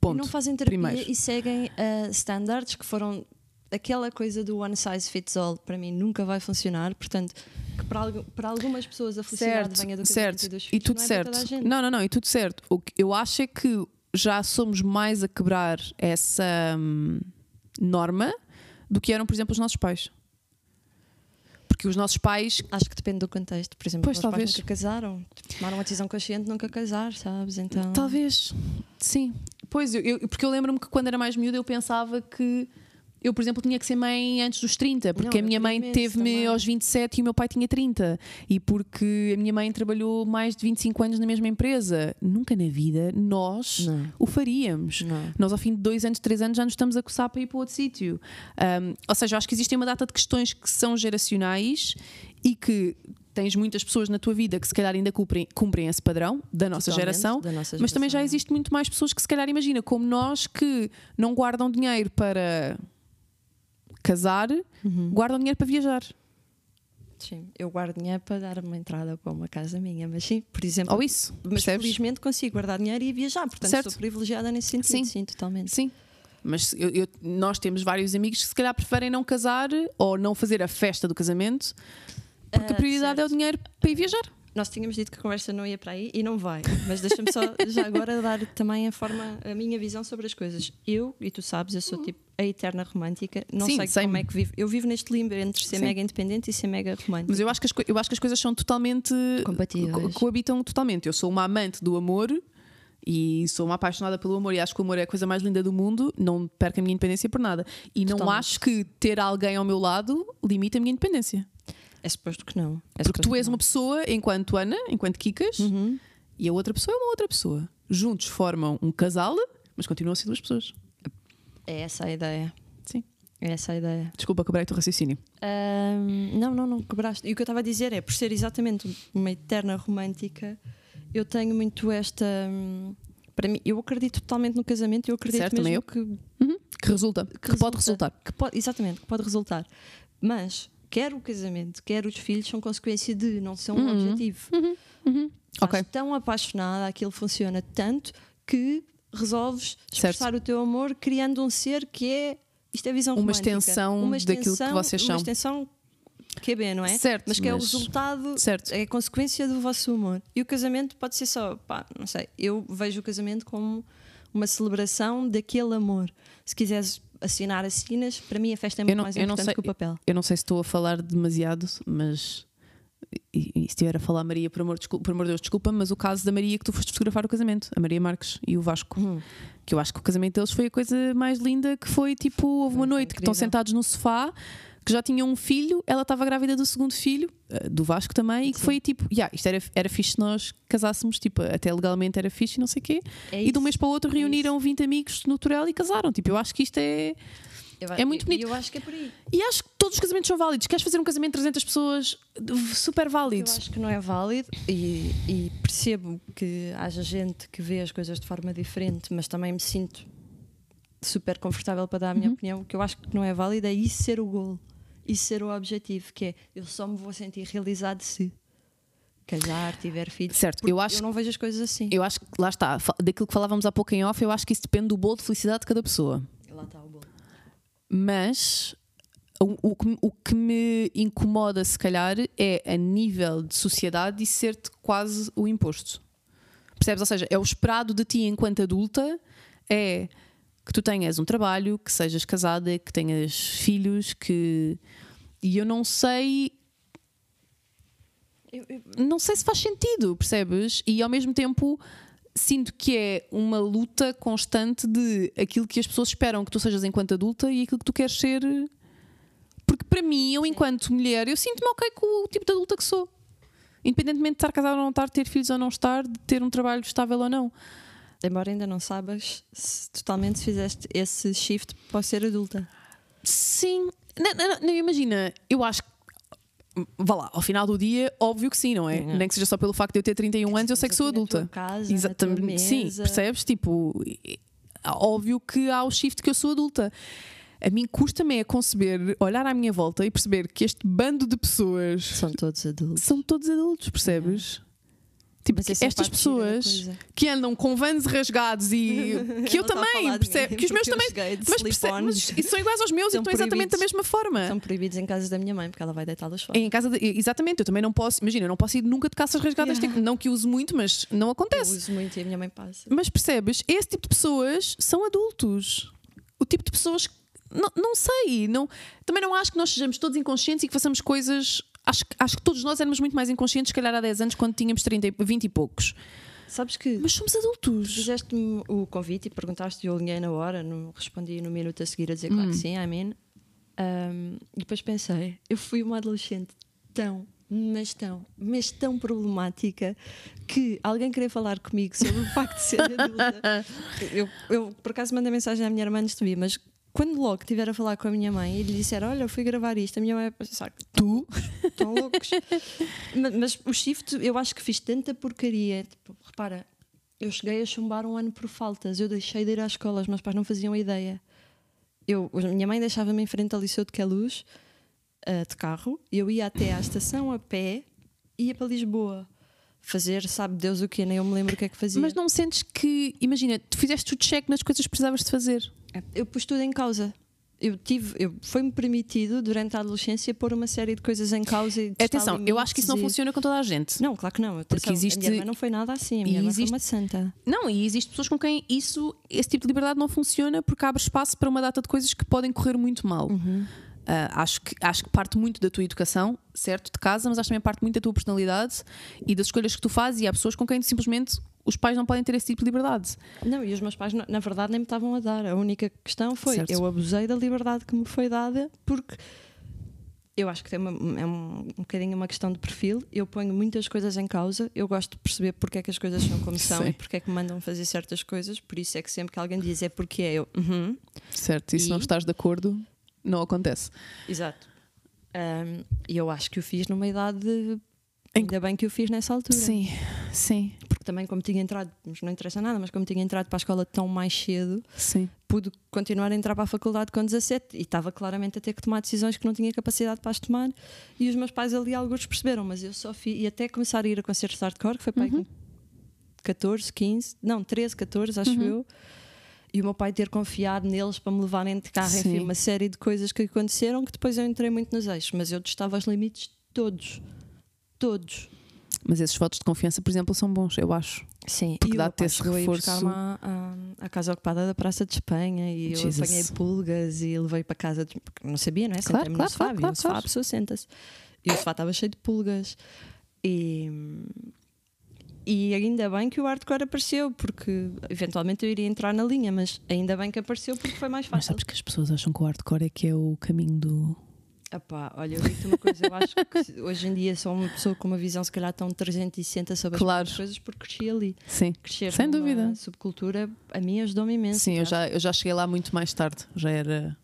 Ponto. E não fazem terapia Primeiro. e seguem uh, standards que foram aquela coisa do one size fits all para mim nunca vai funcionar portanto que para, para algumas pessoas a felicidade venha do certo. e dos E filhos tudo não é certo. Não, não, não, e tudo certo. O que eu acho é que já somos mais a quebrar essa hum, norma do que eram, por exemplo, os nossos pais. Porque os nossos pais. acho que depende do contexto por exemplo Pois, os talvez. pais nunca casaram tomaram uma decisão consciente de nunca casar sabes então Talvez. Sim. Pois, eu, eu- porque eu lembro-me que quando era mais miúda eu pensava que. Eu, por exemplo, tinha que ser mãe antes dos 30, porque Não, a minha mãe teve-me aos 27 e o meu pai tinha 30. E porque a minha mãe trabalhou mais de 25 anos na mesma empresa. Nunca na vida nós Não. o faríamos. Não. Nós, ao fim de dois anos, três anos, já nos estamos a coçar para ir para outro sítio. Um, ou seja, eu acho que existem uma data de questões que são geracionais e que tens muitas pessoas na tua vida que se calhar ainda cumprem, cumprem esse padrão da nossa geração, da nossa mas também já geração. existe muito mais pessoas que se calhar imagina, como nós, que não guardam dinheiro para casar, Uhum. guardam dinheiro para viajar. sim eu guardo dinheiro para dar uma entrada para uma casa minha mas sim por exemplo Ou isso, mas percebes? felizmente consigo guardar dinheiro e viajar portanto Certo. sou privilegiada nesse sentido Sim. sim totalmente Sim. Mas eu- eu- nós temos vários amigos que se calhar preferem não casar ou não fazer a festa do casamento porque a Ah, prioridade é o certo. dinheiro para ir viajar. Nós tínhamos dito que a conversa não ia para aí e não vai. Mas deixa-me só já agora dar também a forma, a minha visão sobre as coisas. Eu, e tu sabes, eu sou tipo a eterna romântica. Não Sim, sei como é que vivo. Eu vivo neste limbo entre ser Sim. mega independente e ser mega romântica. Mas eu acho que as, eu acho que as coisas são totalmente Compatíveis. co- coabitam totalmente. Eu sou uma amante do amor e sou uma apaixonada pelo amor e acho que o amor é a coisa mais linda do mundo. Não perco a minha independência por nada. E não Totalmente. acho que ter alguém ao meu lado limita a minha independência. É suposto que não. É Porque tu és que uma pessoa enquanto Ana, enquanto Kikas. Uhum. e a outra pessoa é uma outra pessoa. Juntos formam um casal, mas continuam a ser duas pessoas. É essa a ideia. Sim. É essa a ideia. Desculpa, quebrei o teu raciocínio. Ahm, não, não, não quebraste. E o que eu estava a dizer é, por ser exatamente uma eterna romântica, eu tenho muito esta. hum, Para mim, eu acredito totalmente no casamento, eu acredito Certo, mesmo eu. que Que resulta. Que, pode resultar. que pode- exatamente, que pode resultar. Mas quer o casamento, quer os filhos são consequência de, não são um Uhum. objetivo. Uhum. Ok. Estás tão apaixonada, aquilo funciona tanto que resolves expressar o teu amor criando um ser que é isto é visão Uma romântica. extensão daquilo que vocês uma são. extensão QB, não é? Certo, mas que é o mas- resultado, Certo. é a consequência do vosso humor. E o casamento pode ser só, pá, não sei, eu vejo o casamento como uma celebração daquele amor. Se quiseres assinar, assinas. Para mim, a festa é muito não- mais importante sei- que o papel. Eu não sei se estou a falar demasiado, mas. E, e se estiver a falar Maria, por amor, desculpa, por amor de Deus, desculpa, mas o caso da Maria que tu foste fotografar o casamento, a Maria Marques e o Vasco, Hum. que eu acho que o casamento deles foi a coisa mais linda que foi tipo, houve uma Foi noite que estão incrível. sentados no sofá, que já tinham um filho, ela estava grávida do segundo filho, eh, do Vasco também, e que Sim. foi tipo, yeah, isto era, era fixe se nós casássemos, tipo, até legalmente era fixe e não sei o quê. É e de um isso. mês para o outro é reuniram 20 amigos no Torel e casaram. Tipo, eu acho que isto é. Eu é muito eu- bonito. Eu acho que é por aí. E acho que todos os casamentos são válidos. Queres fazer um casamento de 300 pessoas? Super válido. Eu acho que não é válido e, e percebo que haja gente que vê as coisas de forma diferente, mas também me sinto super confortável para dar a minha Uhum. opinião. O que eu acho que não é válido é isso ser o golo, isso ser o objetivo, que é eu só me vou sentir realizado se casar, tiver filhos. Certo, eu acho- não vejo as coisas assim. Eu acho que lá está, daquilo que falávamos há pouco em off, eu acho que isso depende do bolo de felicidade de cada pessoa. Lá está o bolo. Mas o, o que, o que me incomoda, se calhar, é a nível de sociedade e ser-te quase o imposto. Percebes? Ou seja, é o esperado de ti enquanto adulta é que tu tenhas um trabalho, que sejas casada, que tenhas filhos, que. E eu não sei não sei se faz sentido, percebes? E ao mesmo tempo sinto que é uma luta constante de aquilo que as pessoas esperam que tu sejas enquanto adulta e aquilo que tu queres ser. Porque para mim, eu enquanto mulher, eu sinto-me ok com o tipo de adulta que sou. Independentemente de estar casada ou não estar, de ter filhos ou não estar, de ter um trabalho estável ou não. Embora ainda não saibas se totalmente se fizeste esse shift para ser adulta. Sim, não, não, não, imagina, eu acho que. Vá lá, ao final do dia, óbvio que sim, não é? Sim. Nem que seja só pelo facto de eu ter 31 anos, eu sei que sou adulta. casa, Exatamente. Sim, percebes? Tipo, é óbvio que há o shift que eu sou adulta. A mim custa-me é conceber, olhar à minha volta e perceber que este bando de pessoas São todos adultos. são todos adultos, percebes? Que é a estas parte gira da pessoas que andam com vans rasgados e que eu, também, mim, Que os meus eu também. Mas, percebe, mas slip-ons. e são iguais aos meus e estão exatamente da mesma forma. São proibidos em casas da minha mãe, porque ela vai deitá-los fora. Em casa, de- exatamente, eu também não posso, imagina, eu não posso ir nunca de calças rasgadas, Yeah. tipo, não que use muito, mas não Eu acontece. uso muito e a minha mãe passa. Mas percebes? Esse tipo de pessoas são adultos. O tipo de pessoas. que- Não, não sei. Não, também não acho que nós sejamos todos inconscientes e que façamos coisas. Acho, que- acho que todos nós éramos muito mais inconscientes, se calhar há 10 anos, quando tínhamos 30, e- 20 e poucos. Sabes que Mas somos adultos. fizeste-me o convite e perguntaste e eu alinhei na hora, não respondi no minuto a seguir a dizer claro Hum. que sim, I mean. Um, e depois pensei, eu fui uma adolescente tão, mas tão, mas tão problemática que alguém queria falar comigo sobre o facto de ser adulta. eu, eu, por acaso, mandei mensagem à minha irmã antes de vir, mas quando logo estiver a falar com a minha mãe e lhe disser, olha, eu fui gravar isto, a minha mãe vai pensar, Tu? estão loucos. mas, mas o shift, eu acho que fiz tanta porcaria. Tipo, repara, eu cheguei a chumbar um ano por faltas. Eu deixei de ir à escola, os meus pais não faziam ideia. Eu, a minha mãe deixava-me em frente ao Liceu de Queluz, eh, de carro. Eu ia até à estação a pé, ia para Lisboa. Fazer, sabe Deus o quê? Nem eu me lembro o que é que fazia. Mas não sentes que. Imagina, tu fizeste o check nas coisas que precisavas de fazer. Eu pus tudo em causa. Eu tive, eu, foi-me permitido durante a adolescência pôr uma série de coisas em causa e Atenção, eu acho que isso não funciona com toda a gente. Não, claro que não. Atenção, existe- A minha não foi nada assim. A minha existe- uma santa. Não, e existem pessoas com quem isso, esse tipo de liberdade não funciona porque abre espaço para uma data de coisas que podem correr muito mal. Ah, acho, que, acho que parte muito da tua educação, certo, de casa, mas acho também parte muito da tua personalidade e das escolhas que tu fazes. E há pessoas com quem simplesmente os pais não podem ter esse tipo de liberdade. Não, e os meus pais, na verdade, nem me estavam a dar. A única questão foi: Certo. eu abusei da liberdade que me foi dada porque. Eu acho que tem uma, é um, um bocadinho uma questão de perfil. Eu ponho muitas coisas em causa. Eu gosto de perceber porque é que as coisas são como são Sim. e porque é que me mandam fazer certas coisas. Por isso é que sempre que alguém diz é porque é eu. "Uhum." Certo, e se E- não estás de acordo, não acontece. Exato. Um, E eu acho que o fiz numa idade. Ainda bem que o fiz nessa altura. Sim, sim, Porque também, como tinha entrado, mas não interessa nada, mas como tinha entrado para a escola tão mais cedo, sim. pude continuar a entrar para a faculdade com 17 e estava claramente a ter que tomar decisões que não tinha capacidade para as tomar. E os meus pais ali, alguns perceberam, mas eu só fiz. E até começar a ir a concertos de hardcore, que foi para aí com 14, 15, não, 13, 14, acho eu. E o meu pai ter confiado neles para me levarem de carro, enfim, Sim. uma série de coisas que aconteceram que depois eu entrei muito nos eixos, mas eu testava os limites todos. Todos. Mas esses votos de confiança, por exemplo, são bons, eu acho. Sim, Porque dá-te esse reforço. buscar-me à, à- à casa ocupada da Praça de Espanha e eu Jesus. apanhei pulgas e levei para casa, de, porque não sabia, não é? Claro, Sentei-me claro, no sofá, claro, claro, sofá, claro. a pessoa senta-se. E o sofá estava cheio de pulgas. E, e ainda bem que o hardcore apareceu, porque eventualmente eu iria entrar na linha, mas ainda bem que apareceu porque foi mais Mas fácil. sabes que as pessoas acham que o hardcore é que é o caminho do. Epá, olha, eu digo-te uma coisa, eu acho que hoje em dia sou uma pessoa com uma visão se calhar tão 360 sobre Claro. as coisas porque cresci ali. Sim. Crescer Sem dúvida. subcultura a mim ajudou-me imenso. Sim, eu já, eu já cheguei lá muito mais tarde, já era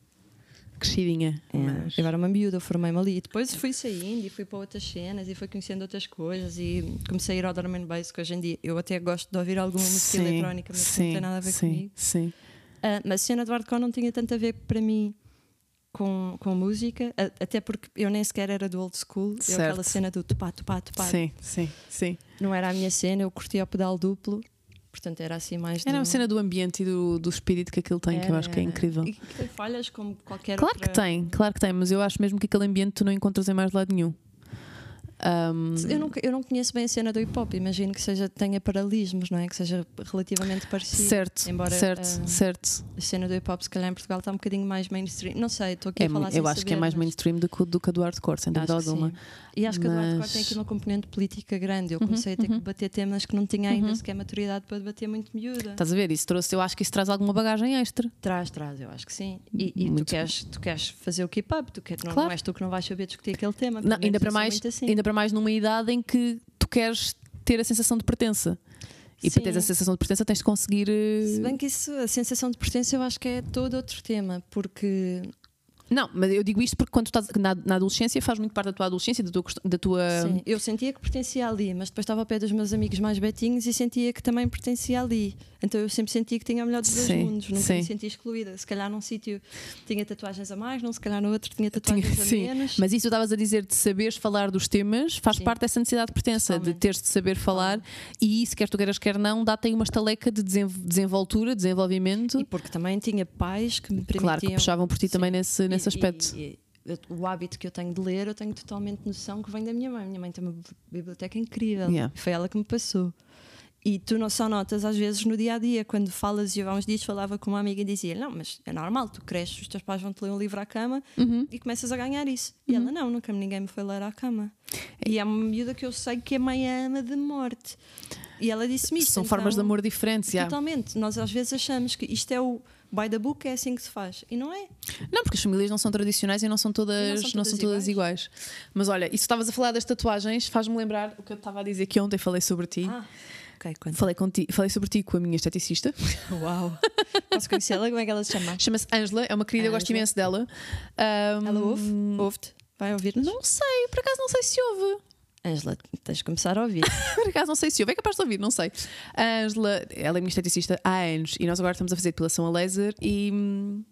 crescidinha. É, mas- Eu era uma miúda, eu formei-me ali. E depois fui saindo e fui para outras cenas e fui conhecendo outras coisas e comecei a ir ao drum and bass, que hoje em dia eu até gocho de ouvir alguma música Sim, eletrónica, mas sim, não tem nada a ver sim, comigo. Sim. Ah, mas a cena do hardcore não tinha tanto a ver para mim com, com música, a- até porque eu nem sequer era do old school. Eu Certo. aquela cena do tupá, tupá, tupá. Sim, sim, sim. Não era a minha cena, eu curtia o pedal duplo. Portanto, era assim mais. Era do- a cena do ambiente e do, do espírito que aquilo tem, que eu acho que é incrível. E que tem falhas como qualquer Claro outra. que tem, claro que tem, mas eu acho mesmo que aquele ambiente tu não encontras em mais lado nenhum. Ahm, Eu não, eu não conheço bem a cena do hip hop, imagino que seja, tenha paralelismos, não é? Que seja relativamente parecido. certo, embora, certo, ah, certo. A cena do hip hop, se calhar em Portugal, está um bocadinho mais mainstream. Não sei, estou aqui É, a falar eu acho que é saber, mais mas mainstream do que, do que a do hardcore, sem dúvida que alguma. sim. E acho que a do hardcore Mas- tem aqui uma componente política grande. Eu Uhum, comecei a ter que uhum. debater temas que não tinha ainda Uhum. sequer maturidade para debater muito miúda. Estás a ver? Isso trouxe, eu acho que isso traz alguma bagagem extra. Traz, traz, eu acho que sim. E, e tu, queres, tu queres fazer o keep up, tu quer, não, Claro. não és tu que não vais saber discutir aquele tema. Não, ainda, para mais, assim. ainda para mais numa idade em que tu queres ter a sensação de pertença. E para Sim. teres a sensação de pertença tens de conseguir. eh, Se bem que isso, a sensação de pertença, eu acho que é todo outro tema, porque Não, mas eu digo isto porque quando tu estás na, na adolescência faz muito parte da tua adolescência, da tua. Da tua Sim, eu sentia que pertencia ali, mas depois estava ao pé dos meus amigos mais betinhos e sentia que também pertencia ali. Então eu sempre sentia que tinha o melhor dos dois Sim, mundos, nunca sim. me sentia excluída. Se calhar num sítio tinha tatuagens a mais, não se calhar no outro tinha Tinha- tatuagens a sim, menos. Mas isso estavas a dizer de saberes falar dos temas faz Sim. parte dessa necessidade de pertença, de Totalmente. teres de saber falar e isso, quer tu queiras, quer não, dá-te aí uma estaleca de desen- desenvoltura, desenvolvimento. E porque também tinha pais que me permitiam. Claro que puxavam por ti também nesse, nesse E- aspecto. e- e o hábito que eu tenho de ler, eu tenho totalmente noção que vem da minha mãe. Minha mãe tem uma biblioteca incrível. Yeah. Foi ela que me passou. E tu não só notas, às vezes, no dia a dia, quando falas, e eu há uns dias falava com uma amiga e dizia: Não, mas é normal, tu cresces, os teus pais vão te ler um livro à cama Uhum. e começas a ganhar isso. E ela: Não, nunca ninguém me foi ler à cama. E é uma miúda que eu sei que a mãe a ama de morte. E ela disse-me isso. São formas de então- amor diferentes. yeah. Totalmente. Nós às vezes achamos que isto é o by the book, é assim que se faz. E não é. Não, porque as famílias não são tradicionais e não são todas, E não são todas, iguais. Mas olha, isso estavas a falar das tatuagens, faz-me lembrar o que eu estava a dizer que ontem falei sobre ti. Ah, ok, quanto? Falei, conti, falei sobre ti com a minha esteticista. Uau! Posso conhecê-la? Como é que ela se chama? Chama-se Angela, é uma querida, eu gosto imenso dela. Ahm, Ela ouve? Ouve-te? Vai ouvir-nos? Não sei, por acaso não sei se ouve. Ângela, tens de começar a ouvir. Por acaso não sei se ouve, é capaz de ouvir, não sei. A Angela, ela é minha esteticista há anos e nós agora estamos a fazer depilação a laser e hum,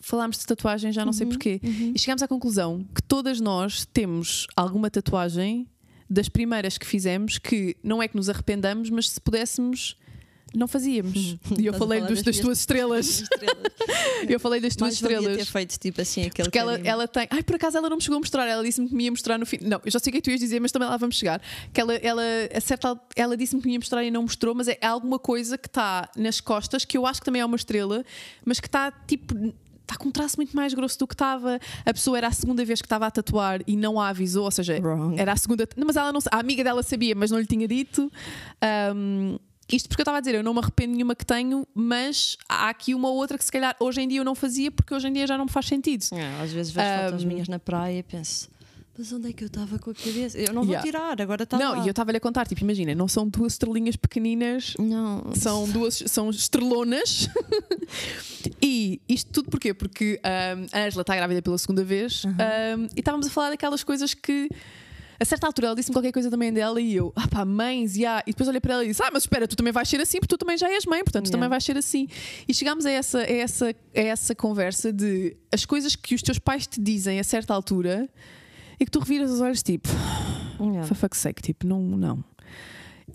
falámos de tatuagem, já não sei porquê. E chegámos à conclusão que todas nós temos alguma tatuagem das primeiras que fizemos que não é que nos arrependamos, mas se pudéssemos. Não fazíamos. E eu falei dos- das tuas estrelas. Estrelas. Eu falei das tuas valia estrelas. ter feito tipo assim aquele Porque ela, ela tem. Ai, por acaso ela não me chegou a mostrar. Ela disse-me que me ia mostrar no fim. Não, eu já sei o que é tu ias dizer, mas também lá vamos chegar. Que ela, ela, a certa, ela disse-me que me ia mostrar e não mostrou, mas é alguma coisa que está nas costas, que eu acho que também é uma estrela, mas que está tipo. Está com um traço muito mais grosso do que estava. A pessoa era a segunda vez que estava a tatuar e não a avisou, ou seja, Wrong. era a segunda. Não, mas ela não, a amiga dela sabia, mas não lhe tinha dito. Ahm, isto porque eu estava a dizer, eu não me arrependo nenhuma que tenho, mas há aqui uma ou outra que se calhar hoje em dia eu não fazia porque hoje em dia já não me faz sentido. Ah, às vezes vejo fotos minhas na praia e penso, mas onde é que eu estava com a cabeça? Eu não vou Yeah. tirar, agora está Não, lá. e eu estava-lhe a contar, tipo, imagina, não são duas estrelinhas pequeninas, Não, são duas, são estrelonas. e isto tudo porquê? Porque ahm, a Angela está grávida pela segunda vez ahm, e estávamos a falar daquelas coisas que. A certa altura ela disse-me qualquer coisa também dela e eu, ah pá, mães, yeah. e depois olhei para ela e disse, ah, mas espera, tu também vais ser assim, porque tu também já és mãe, portanto tu Yeah. também vais ser assim. E chegámos a essa, a, essa, a essa conversa de as coisas que os teus pais te dizem a certa altura e que tu reviras os olhos tipo, Yeah. for fuck's sake, tipo, não, não.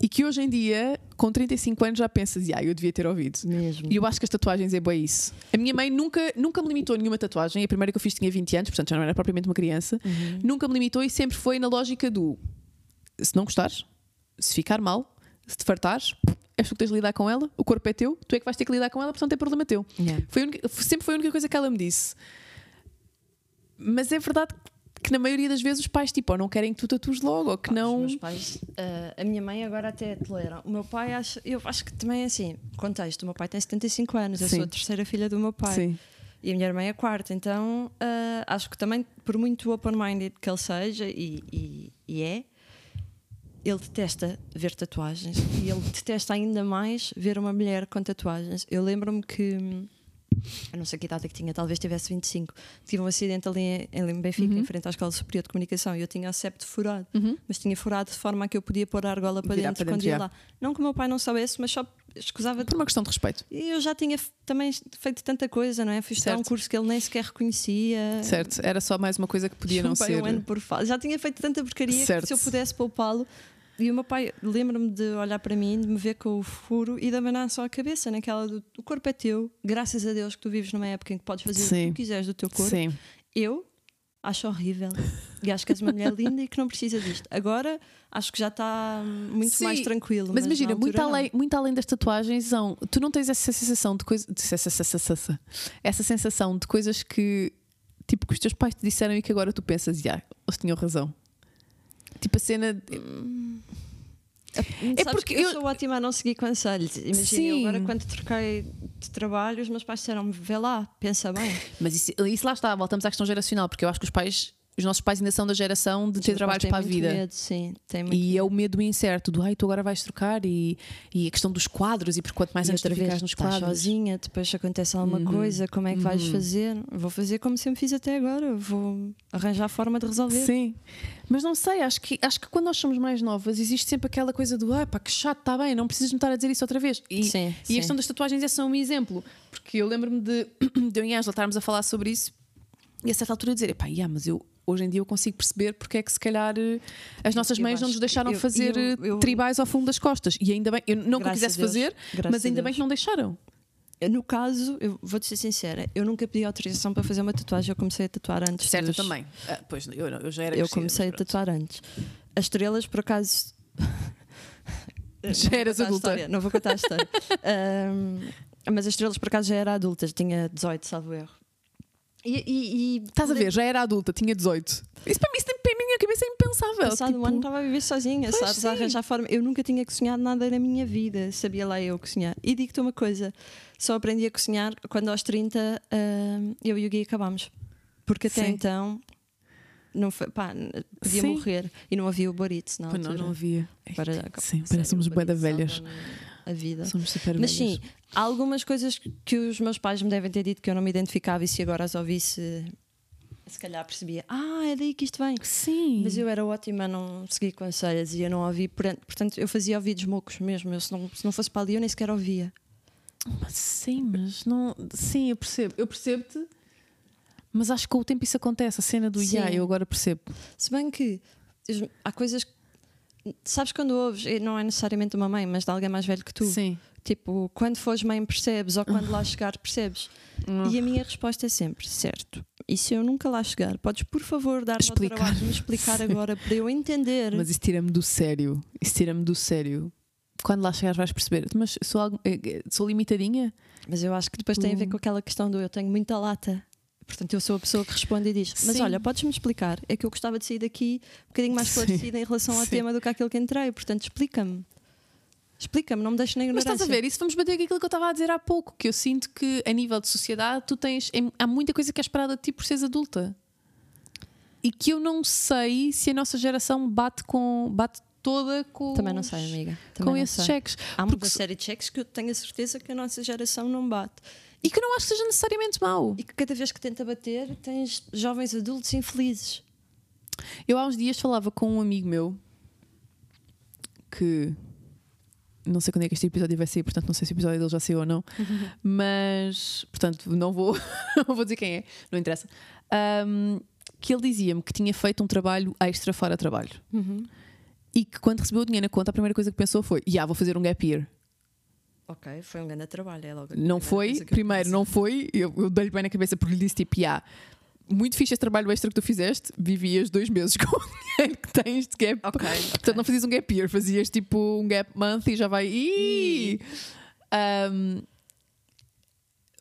E que hoje em dia, com 35 anos, já pensas, ah, eu devia ter ouvido. Mesmo. E eu acho que as tatuagens é bem isso. A minha mãe nunca, nunca me limitou a nenhuma tatuagem. A primeira que eu fiz tinha 20 anos, portanto já não era propriamente uma criança. Uhum. Nunca me limitou e sempre foi na lógica do se não gostares, se ficar mal, se te fartares, és tu que tens de lidar com ela, o corpo é teu, tu é que vais ter que lidar com ela, portanto é problema teu. Yeah. Foi única- sempre foi a única coisa que ela me disse. Mas é verdade que na maioria das vezes os pais tipo, ou não querem que tu tatues logo, ou que não. Os meus pais, ah, a minha mãe agora até tolera. O meu pai, acho, eu acho que também é assim. Contexto: o meu pai tem 75 anos, eu Sim. sou a terceira filha do meu pai. Sim. E a minha irmã é a quarta, então ah, acho que também, por muito open-minded que ele seja, e, e- e é, ele detesta ver tatuagens e ele detesta ainda mais ver uma mulher com tatuagens. Eu lembro-me que, eu não sei que idade é que tinha, talvez tivesse 25, tive um acidente ali em, em Benfica, em frente à Escola Superior de Comunicação, e eu tinha o septo furado, Uhum. mas tinha furado de forma a que eu podia pôr a argola para Virar dentro para quando dentro, ia já. lá. Não que o meu pai não soubesse, mas só escusava Por uma questão de respeito. e eu já tinha também feito tanta coisa, não é? Estudar um curso que ele nem sequer reconhecia. Certo, era só mais uma coisa que podia não Chupei ser. um ano por fase. Já tinha feito tanta porcaria Certo. que se eu pudesse poupá-lo. E o meu pai lembra-me de olhar para mim, de me ver com o furo e de abanar só a cabeça naquela do o corpo é teu, graças a Deus que tu vives numa época em que podes fazer o Sim. que tu quiseres do teu corpo. Sim. Eu acho horrível e acho que és uma mulher linda e que não precisa disto. Agora acho que já está muito Sim, mais tranquilo. Mas, na imagina, muito além, muito além das tatuagens, são, tu não tens essa sensação de coisa. de- essa, essa, essa, essa, essa sensação de coisas que tipo que os teus pais te disseram e que agora tu pensas, já, eles tinham razão. Tipo a cena. de- É porque porque eu, eu- sou ótima a não seguir conselhos. Imagina, agora quando troquei de trabalho, os meus pais disseram-me: vê lá, pensa bem. Mas isso, isso lá está, voltamos à questão geracional, porque eu acho que os pais, os nossos pais ainda são da geração de Os ter trabalhos para a vida. Medo, sim, têm muito E é o medo incerto do ai, tu agora vais trocar e, e a questão dos quadros e por quanto mais e anos tu ficas nos quadros. sozinha, depois se acontece alguma Uhum. coisa, como é que vais Uhum. fazer? Vou fazer como sempre fiz até agora, vou arranjar a forma de resolver. Sim, mas não sei, acho que, acho que quando nós somos mais novas existe sempre aquela coisa do ah, pá, que chato, está bem, não precisas me estar a dizer isso outra vez. E, Sim, e sim. a questão das tatuagens é só um exemplo, porque eu lembro-me de, de eu e a Ângela estarmos a falar sobre isso e a certa altura eu dizer, pá, yeah, mas eu. Hoje em dia eu consigo perceber porque é que se calhar eh, as nossas Eu mães não nos deixaram eu- fazer eu- eh, eu- tribais ao fundo das costas. E ainda bem, eu não que eu quisesse Deus, fazer, mas ainda bem que não deixaram. No caso, eu vou-te ser sincera, eu nunca pedi autorização para fazer uma tatuagem, eu comecei a tatuar antes. Certo, dos- também. Ah, pois, eu, eu já era Eu crescida, comecei a tatuar antes. As estrelas, por acaso. Já eras adulta. história, não vou contar a história. Ahm, mas as estrelas, por acaso, já era adulta, tinha 18, salvo erro. E, e, e Estás a ver, já era adulta, tinha 18. Isso para mim, isso para mim, minha cabeça é impensável. Passado Tipo, um ano estava a viver sozinha, Pois sabes? A sim. arranjar forma. Eu nunca tinha cozinhado nada na minha vida, sabia lá eu cozinhar. E digo-te uma coisa: só aprendi a cozinhar quando aos 30 ahm, eu e o Gui acabámos. Porque até Sim. então não foi, pá, podia Sim. morrer e não havia o Barito altura. não, não havia. Para- Sim, sério, parecemos o bué da Barito velhas. salva-me A vida. Somos super Mas sim, há algumas coisas que os meus pais me devem ter dito que eu não me identificava e se agora as ouvisse, se calhar percebia, ah, é daí que isto vem. Sim. Mas eu era ótima a não seguir conselhos e eu não ouvi, portanto, eu fazia ouvidos mocos mesmo. Eu, se, não, se não fosse para ali, eu nem sequer ouvia. Mas sim, mas não. Sim, eu percebo. Eu percebo-te. Mas acho que com o tempo isso acontece. A cena do yeah, eu agora percebo. Se bem que há coisas que. Sabes quando ouves, e não é necessariamente uma mãe, mas de alguém mais velho que tu. Sim. Tipo, quando fores mãe percebes, ou quando lá chegar percebes. E a minha resposta é sempre, certo. E se eu nunca lá chegar, podes por favor dar-me Explicar. trabalho de me explicar agora para eu entender. Mas isso tira-me do sério. Isso tira-me do sério. Quando lá chegares vais perceber. Mas sou, algo, eh, eh, sou limitadinha? Mas eu acho que depois tem a ver Hum. com aquela questão do eu tenho muita lata. Portanto, eu sou a pessoa que responde e diz: Mas Sim. olha, podes-me explicar? É que eu gostava de sair daqui um bocadinho mais esclarecida em relação ao Sim. tema do que aquilo que entrei. Portanto, explica-me. Explica-me, não me deixes na Mas ignorância. estás a ver, isso vamos bater com aquilo que eu estava a dizer há pouco, que eu sinto que a nível de sociedade tu tens. Há muita coisa que é esperada de ti por seres adulta. E que eu não sei se a nossa geração bate com. bate toda com. Também não sei, amiga. Também Com esses sei. cheques. Há porque uma se- série de cheques que eu tenho a certeza que a nossa geração não bate. E que não acho que seja necessariamente mau. E que cada vez que tenta bater, tens jovens adultos infelizes. Eu há uns dias falava com um amigo meu que não sei quando é que este episódio vai sair, portanto não sei se o episódio dele já saiu ou não, mas portanto não vou, não vou dizer quem é, não interessa. Ahm, que ele dizia-me que tinha feito um trabalho extra fora trabalho. e que quando recebeu o dinheiro na conta, a primeira coisa que pensou foi: Já, vou fazer um gap year. Ok, foi um grande trabalho. É logo Não foi, primeiro, não foi. Eu, eu dei-lhe bem na cabeça porque lhe disse tipo: Já, muito fixe esse trabalho extra que tu fizeste, vivias dois meses com o dinheiro que tens de gap. Ok, Portanto, não fazias um gap year, fazias tipo um gap month e já vai. Um,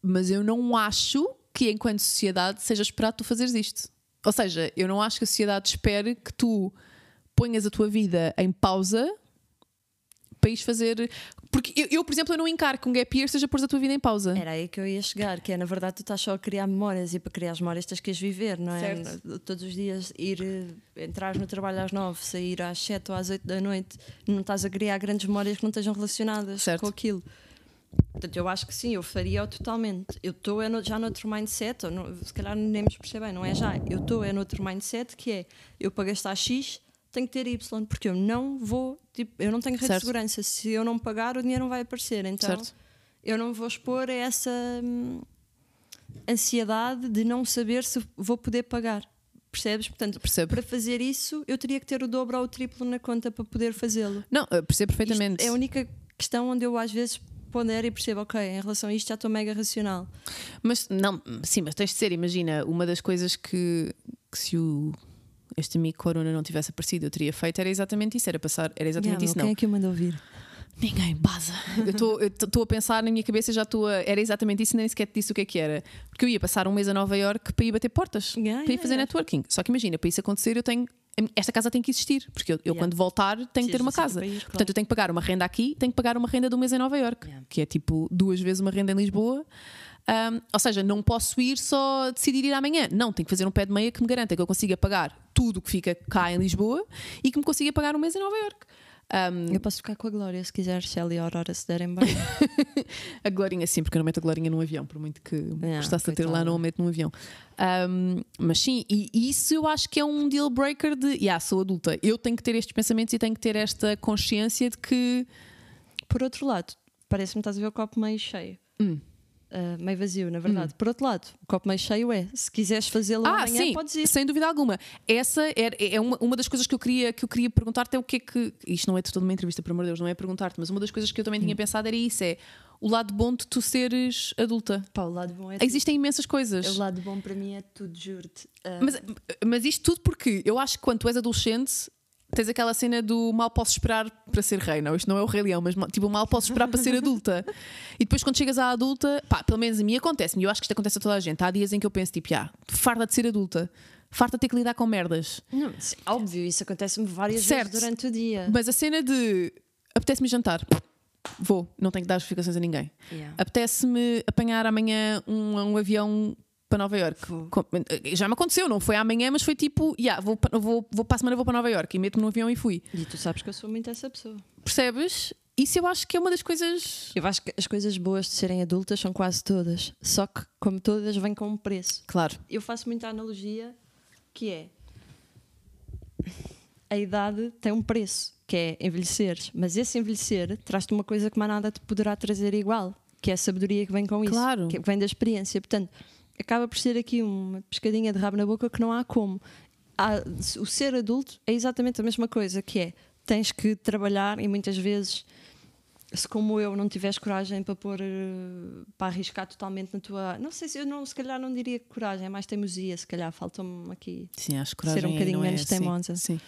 mas eu não acho que, enquanto sociedade, seja esperado tu fazeres isto. Ou seja, eu não acho que a sociedade espere que tu ponhas a tua vida em pausa para ires fazer. Porque eu, eu, por exemplo, eu não encaro que um gap year seja pôr a tua vida em pausa. Era aí que eu ia chegar, que é na verdade tu estás só a criar memórias e para criar as memórias tens que as viver, não é? Certo. Todos os dias ir, eh, entrar no trabalho às nove, sair às sete ou às oito da noite, não estás a criar grandes memórias que não estejam relacionadas Certo. com aquilo. Portanto, eu acho que sim, eu faria-o totalmente. Eu estou é no- já noutro mindset, ou no- se calhar nem me percebem, não é já. Eu estou é noutro mindset que é eu para gastar X tenho que ter Y, porque eu não vou, tipo, eu não tenho rede Certo. de segurança. Se eu não pagar, o dinheiro não vai aparecer. Então Certo. eu não vou expor a essa hum, ansiedade de não saber se vou poder pagar. Percebes? Portanto, Percebo. para fazer isso, eu teria que ter o dobro ou o triplo na conta para poder fazê-lo. Não, eu percebo perfeitamente. Isto é a única questão onde eu às vezes pondero e percebo, ok, em relação a isto já estou mega racional. Mas não, sim, mas tens de ser, imagina, uma das coisas que, que se o este amigo Corona não tivesse aparecido, eu teria feito era exatamente isso, era passar, era exatamente Yeah, isso, não. Quem é que eu mando ouvir? Ninguém, baza. Eu estou a pensar na minha cabeça, já estou a. Era exatamente isso, nem sequer te disse o que é que era. Porque eu ia passar um mês a Nova York para ir bater portas, Yeah, para ir fazer yeah. networking. Só que imagina, para isso acontecer, eu tenho. Esta casa tem que existir, porque eu, eu quando voltar tenho que ter uma casa. ir, claro. Portanto, eu tenho que pagar uma renda aqui, tenho que pagar uma renda de um mês em Nova York, que é tipo duas vezes uma renda em Lisboa. Um, ou seja, não posso ir só decidir ir amanhã. Não, tenho que fazer um pé de meia que me garanta que eu consiga pagar tudo o que fica cá em Lisboa e que me consiga pagar um mês em Nova York. Um, Eu posso ficar com a Glória se quiser, Shelly e a Aurora se derem bem. A Glorinha, sim, porque eu não meto a Glorinha num avião, por muito que Yeah, gostasse de ter lá, não a meto num avião. Um, mas sim, e, e isso eu acho que é um deal breaker de, yeah, sou adulta, eu tenho que ter estes pensamentos e tenho que ter esta consciência de que, Por outro lado, parece-me que estás a ver o copo meio cheio. Hum. Ah, meio vazio, na verdade. Por outro lado, o copo meio cheio é se quiseres fazê-lo ah, amanhã, sim, podes ir. sem dúvida alguma. Essa é, é uma, uma das coisas que eu queria, que eu queria perguntar-te é o que é que, isto não é toda uma entrevista, por amor de Deus, não é perguntar-te, mas uma das coisas que eu também Hum. tinha pensado era isso, é o lado bom de tu seres adulta. Pá, o lado bom é tudo. Existem imensas coisas. O lado bom para mim é tudo, juro-te. Ah, Mas, mas isto tudo porque eu acho que quando tu és adolescente tens aquela cena do mal posso esperar para ser rei. Não, isto não é o Rei Leão, mas tipo, mal posso esperar para ser adulta. E depois quando chegas à adulta, pá, pelo menos a mim acontece-me, eu acho que isto acontece a toda a gente. Há dias em que eu penso, tipo, ah, farta de ser adulta, farta de ter que lidar com merdas. Não, óbvio, isso acontece-me várias Certo. vezes durante o dia. Mas a cena de apetece-me jantar, vou, não tenho que dar justificações a ninguém. Yeah. Apetece-me apanhar amanhã um, um avião para Nova York. Com- Já me aconteceu, não foi amanhã, mas foi tipo, yeah, vou, vou, vou para a semana vou para Nova York e meto-me no avião e fui. E tu sabes que eu sou muito essa pessoa. Percebes? Isso eu acho que é uma das coisas. Eu acho que as coisas boas de serem adultas são quase todas. Só que, como todas, vêm com um preço. Claro. Eu faço muita analogia que é a idade tem um preço, que é envelheceres, mas esse envelhecer traz-te uma coisa que mais nada te poderá trazer igual, que é a sabedoria que vem com isso, Claro. que vem da experiência. Portanto, acaba por ser aqui uma pescadinha de rabo na boca que não há como. Há- o ser adulto é exatamente a mesma coisa, que é tens que trabalhar e muitas vezes se como eu não tiveres coragem para pôr eh, para arriscar totalmente na tua não sei se eu não se calhar não diria coragem é mais teimosia se calhar falta-me aqui Sim, acho Ser um bocadinho é menos assim. teimosa. Sim.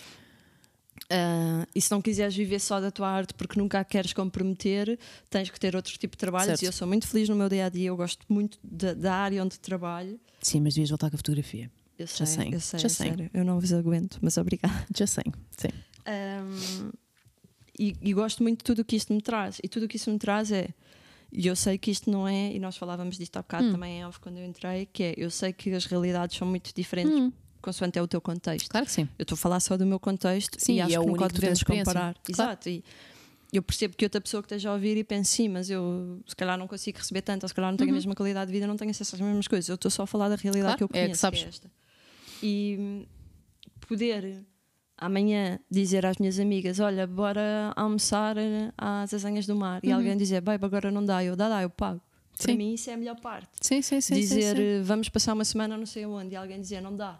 Ah, e se não quiseres viver só da tua arte porque nunca a queres comprometer, tens que ter outro tipo de trabalhos. Certo. E eu sou muito feliz no meu dia a dia, eu gosto muito da, da área onde trabalho. Sim, mas devias voltar com a fotografia. Eu Já sei, sei, eu sei, já sei. sério. Eu não vos aguento, mas obrigada. Já sei. Sim. Ahm, e, e gosto muito de tudo o que isto me traz. E tudo o que isto me traz é. E eu sei que isto não é, e nós falávamos disto há bocado Hum. também em off quando eu entrei, que é, eu sei que as realidades são muito diferentes Hum. Consoante é o teu contexto. Claro que sim. Eu estou a falar só do meu contexto Sim, e e acho é o que nunca devemos comparar. Claro. Exato. E eu percebo que outra pessoa que esteja a ouvir e pense, sim, mas eu se calhar não consigo receber tanto, ou se calhar não tenho a mesma qualidade de vida, não tenho acesso às mesmas coisas. Eu estou só a falar da realidade Uhum. Claro, que eu é que conheço, sabes. que é esta. E poder amanhã dizer às minhas amigas: Olha, bora almoçar eh, às Azanhas do Mar, e Uhum. alguém dizer: Babe, agora não dá, eu dá, dá, eu pago. Para Sim. mim, isso é a melhor parte Sim, sim, sim. dizer sim, sim. vamos passar uma semana não sei aonde e alguém dizer não dá.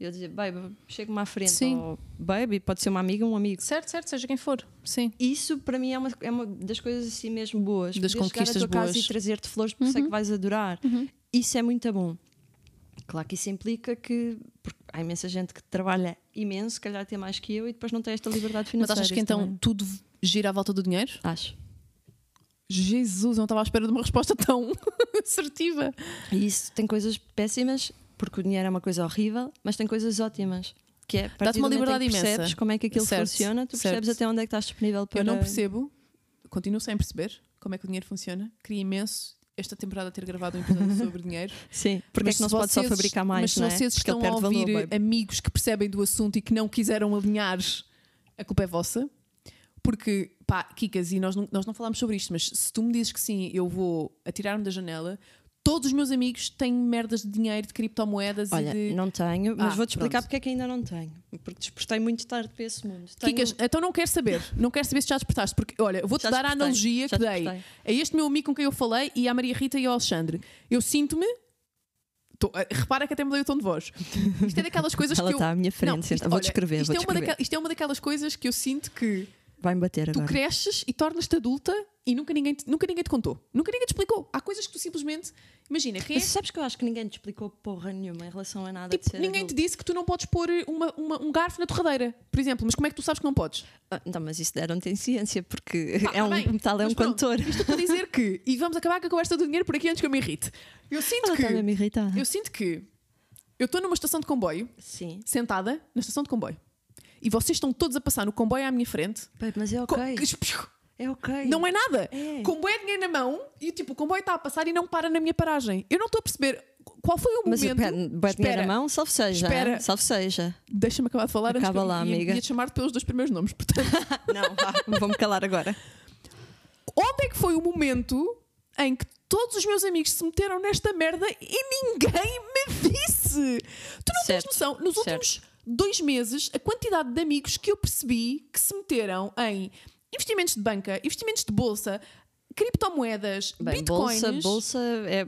Eu dizia, baby, chega-me à frente. Sim. Ou, baby, pode ser uma amiga ou um amigo. Certo, certo, seja quem for. Sim. Isso para mim é uma, é uma das coisas assim mesmo boas. Das Poder chegar à conquistas tua casa boas. e trazer-te flores porque sei que vais adorar. Isso é muito bom. Claro que isso implica que há imensa gente que trabalha imenso, se calhar tem mais que eu e depois não tem esta liberdade Mas financeira. achas que então também. tudo gira à volta do dinheiro? Acho. Jesus, eu não estava à espera de uma resposta tão assertiva. Isso tem coisas péssimas, porque o dinheiro é uma coisa horrível, mas tem coisas ótimas. Que é, Dá-te uma liberdade que percebes imensa. como é que aquilo Certo, funciona, tu certo. percebes até onde é que estás disponível para. Eu não percebo, continuo sem perceber como é que o dinheiro funciona. Queria imenso esta temporada ter gravado um episódio sobre dinheiro. Sim, porque é que não se se pode só vocês- fabricar mais, Mas se não é? vocês estão a ouvir valor, amigos que percebem do assunto e que não quiseram alinhar, a culpa é vossa. Porque, pá, Kikas, e nós não, nós não falámos sobre isto, mas se tu me dizes que sim, eu vou atirar-me da janela, todos os meus amigos têm merdas de dinheiro, de criptomoedas Olha, e de. não tenho, mas Ah, vou-te explicar pronto. porque é que ainda não tenho. Porque despertei muito tarde para esse mundo. Tenho- Kikas, então não quero saber, não quero saber se já despertaste, porque olha, vou-te dar a despertei, analogia já que dei despertei. a este meu amigo com quem eu falei e à Maria Rita e ao Alexandre. Eu sinto-me. tô- eh, repara que até mudei o tom de voz. Isto é daquelas coisas Ela que eu. está à minha frente, Não, isto- vou descrever. Isto, Vou é uma descrever. daquel- isto é uma daquelas coisas que eu sinto que Vai-me bater tu agora. cresces e tornas-te adulta e nunca ninguém, te, nunca ninguém te contou. Nunca ninguém te explicou. Há coisas que tu simplesmente. Imagina, quem é. Mas sabes que eu acho que ninguém te explicou porra nenhuma em relação a nada Tipo, ninguém te adulto. disse que tu não podes pôr uma- uma- um garfo na torradeira, por exemplo. Mas como é que tu sabes que não podes? Ah, Não, mas isso deram-te em ciência, porque Pá, é um tá bem, metal, é mas um pronto, cantor. Isto para dizer que. E vamos acabar com a conversa do dinheiro por aqui antes que eu me irrite. Eu sinto Ela que. a me irritar. Eu sinto que. Eu estou numa estação de comboio, Sim. sentada na estação de comboio. E vocês estão todos a passar no comboio à minha frente. Babe, mas é ok. É ok. Não é nada. É. Comboio é dinheiro na mão e tipo, o comboio está a passar e não para na minha paragem. Eu não estou a perceber qual foi o Mas momento. vai dinheiro na mão, salve seja. Espera. Salve seja. Deixa-me acabar de falar Acaba antes que lá, eu ia, amiga. ia te chamar pelos dois primeiros nomes. Portanto, Não, vá, vou-me calar agora. onde é que foi o momento em que todos os meus amigos se meteram nesta merda e ninguém me disse? Tu não Certo, tens noção? Nos certo. últimos dois meses, a quantidade de amigos que eu percebi que se meteram em investimentos de banca, investimentos de bolsa, criptomoedas, Bem, bitcoins. bolsa, bolsa é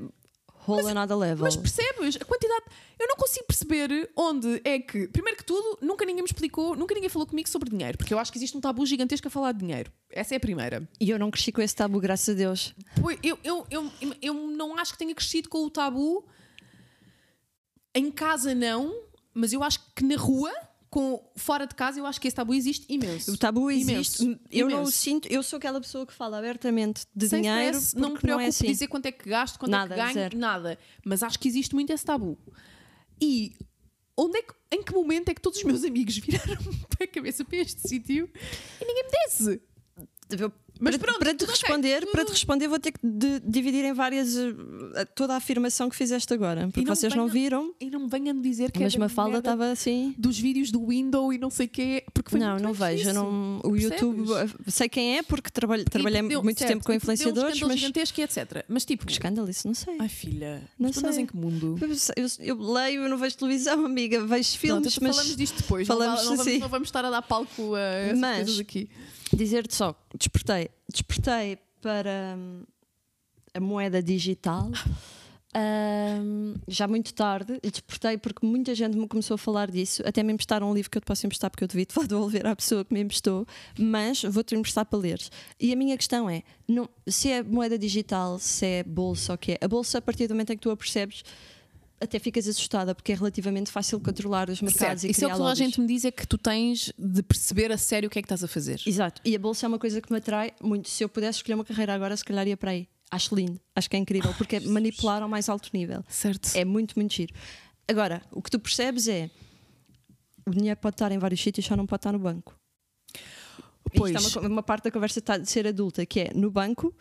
whole another level. Mas percebes? A quantidade. Eu não consigo perceber onde é que. Primeiro que tudo, nunca ninguém me explicou, nunca ninguém falou comigo sobre dinheiro, porque eu acho que existe um tabu gigantesco a falar de dinheiro. Essa é a primeira. E eu não cresci com esse tabu, graças a Deus. Pois, Eu, eu, eu, eu não acho que tenha crescido com o tabu. Em casa, não, mas eu acho que na rua, com, fora de casa, eu acho que esse tabu existe imenso. O tabu Imenso. existe. Eu não o Imenso. sinto. Eu sou aquela pessoa que fala abertamente de Sem dinheiro. stress, não me preocupo é assim. dizer quanto é que gasto, quanto Nada, é que ganho, zero. nada. Mas acho que existe muito esse tabu. E onde é que, em que momento é que todos os meus amigos viraram a cabeça para este sítio e ninguém me disse? Mas para, pronto, para te responder, tudo- para te responder, vou ter que de- dividir em várias eh, toda a afirmação que fizeste agora, porque não vocês não venham- viram. E não me venham dizer que Mas é da Mafalda merda estava assim. dos vídeos do Windows e não sei o quê, porque foi Não, não vejo. Não, o Percebes? YouTube, eh, sei quem é, porque trabalho, trabalhei deu- muito certo, tempo com deu um influenciadores, escândalo mas. gigantesco e etc. Mas tipo, Que escândalo, isso não sei. ai filha, Não sei. em que mundo? Eu, eu- leio, eu não vejo televisão, amiga, vejo filmes, Pronto, então mas falamos disto depois. falamos não, não, assim. vamos, não vamos estar a dar palco a essas Mas- coisas aqui. Dizer-te só, despertei, despertei para hum, a moeda digital. hum, já muito tarde, e despertei porque muita gente me começou a falar disso. Até me emprestaram um livro que eu te posso emprestar porque eu devia te devolver à pessoa que me emprestou, mas vou-te emprestar para leres. E a minha questão é: não, se é moeda digital, se é bolsa ou o que é, a bolsa, a partir do momento em que tu a percebes, até ficas assustada porque é relativamente fácil controlar os mercados Certo. e Isso é o que a gente me diz é que tu tens de perceber a sério o que é que estás a fazer. Exato, e a bolsa é uma coisa que me atrai muito. Se eu pudesse escolher uma carreira agora, se calhar ia para aí. Acho lindo, acho que é incrível, porque é manipular ao mais alto nível. Certo. É muito, muito giro. Agora, o que tu percebes é o dinheiro pode estar em vários sítios, só não pode estar no banco. Pois. Isto é uma, uma parte da conversa está de ser adulta, que é no banco,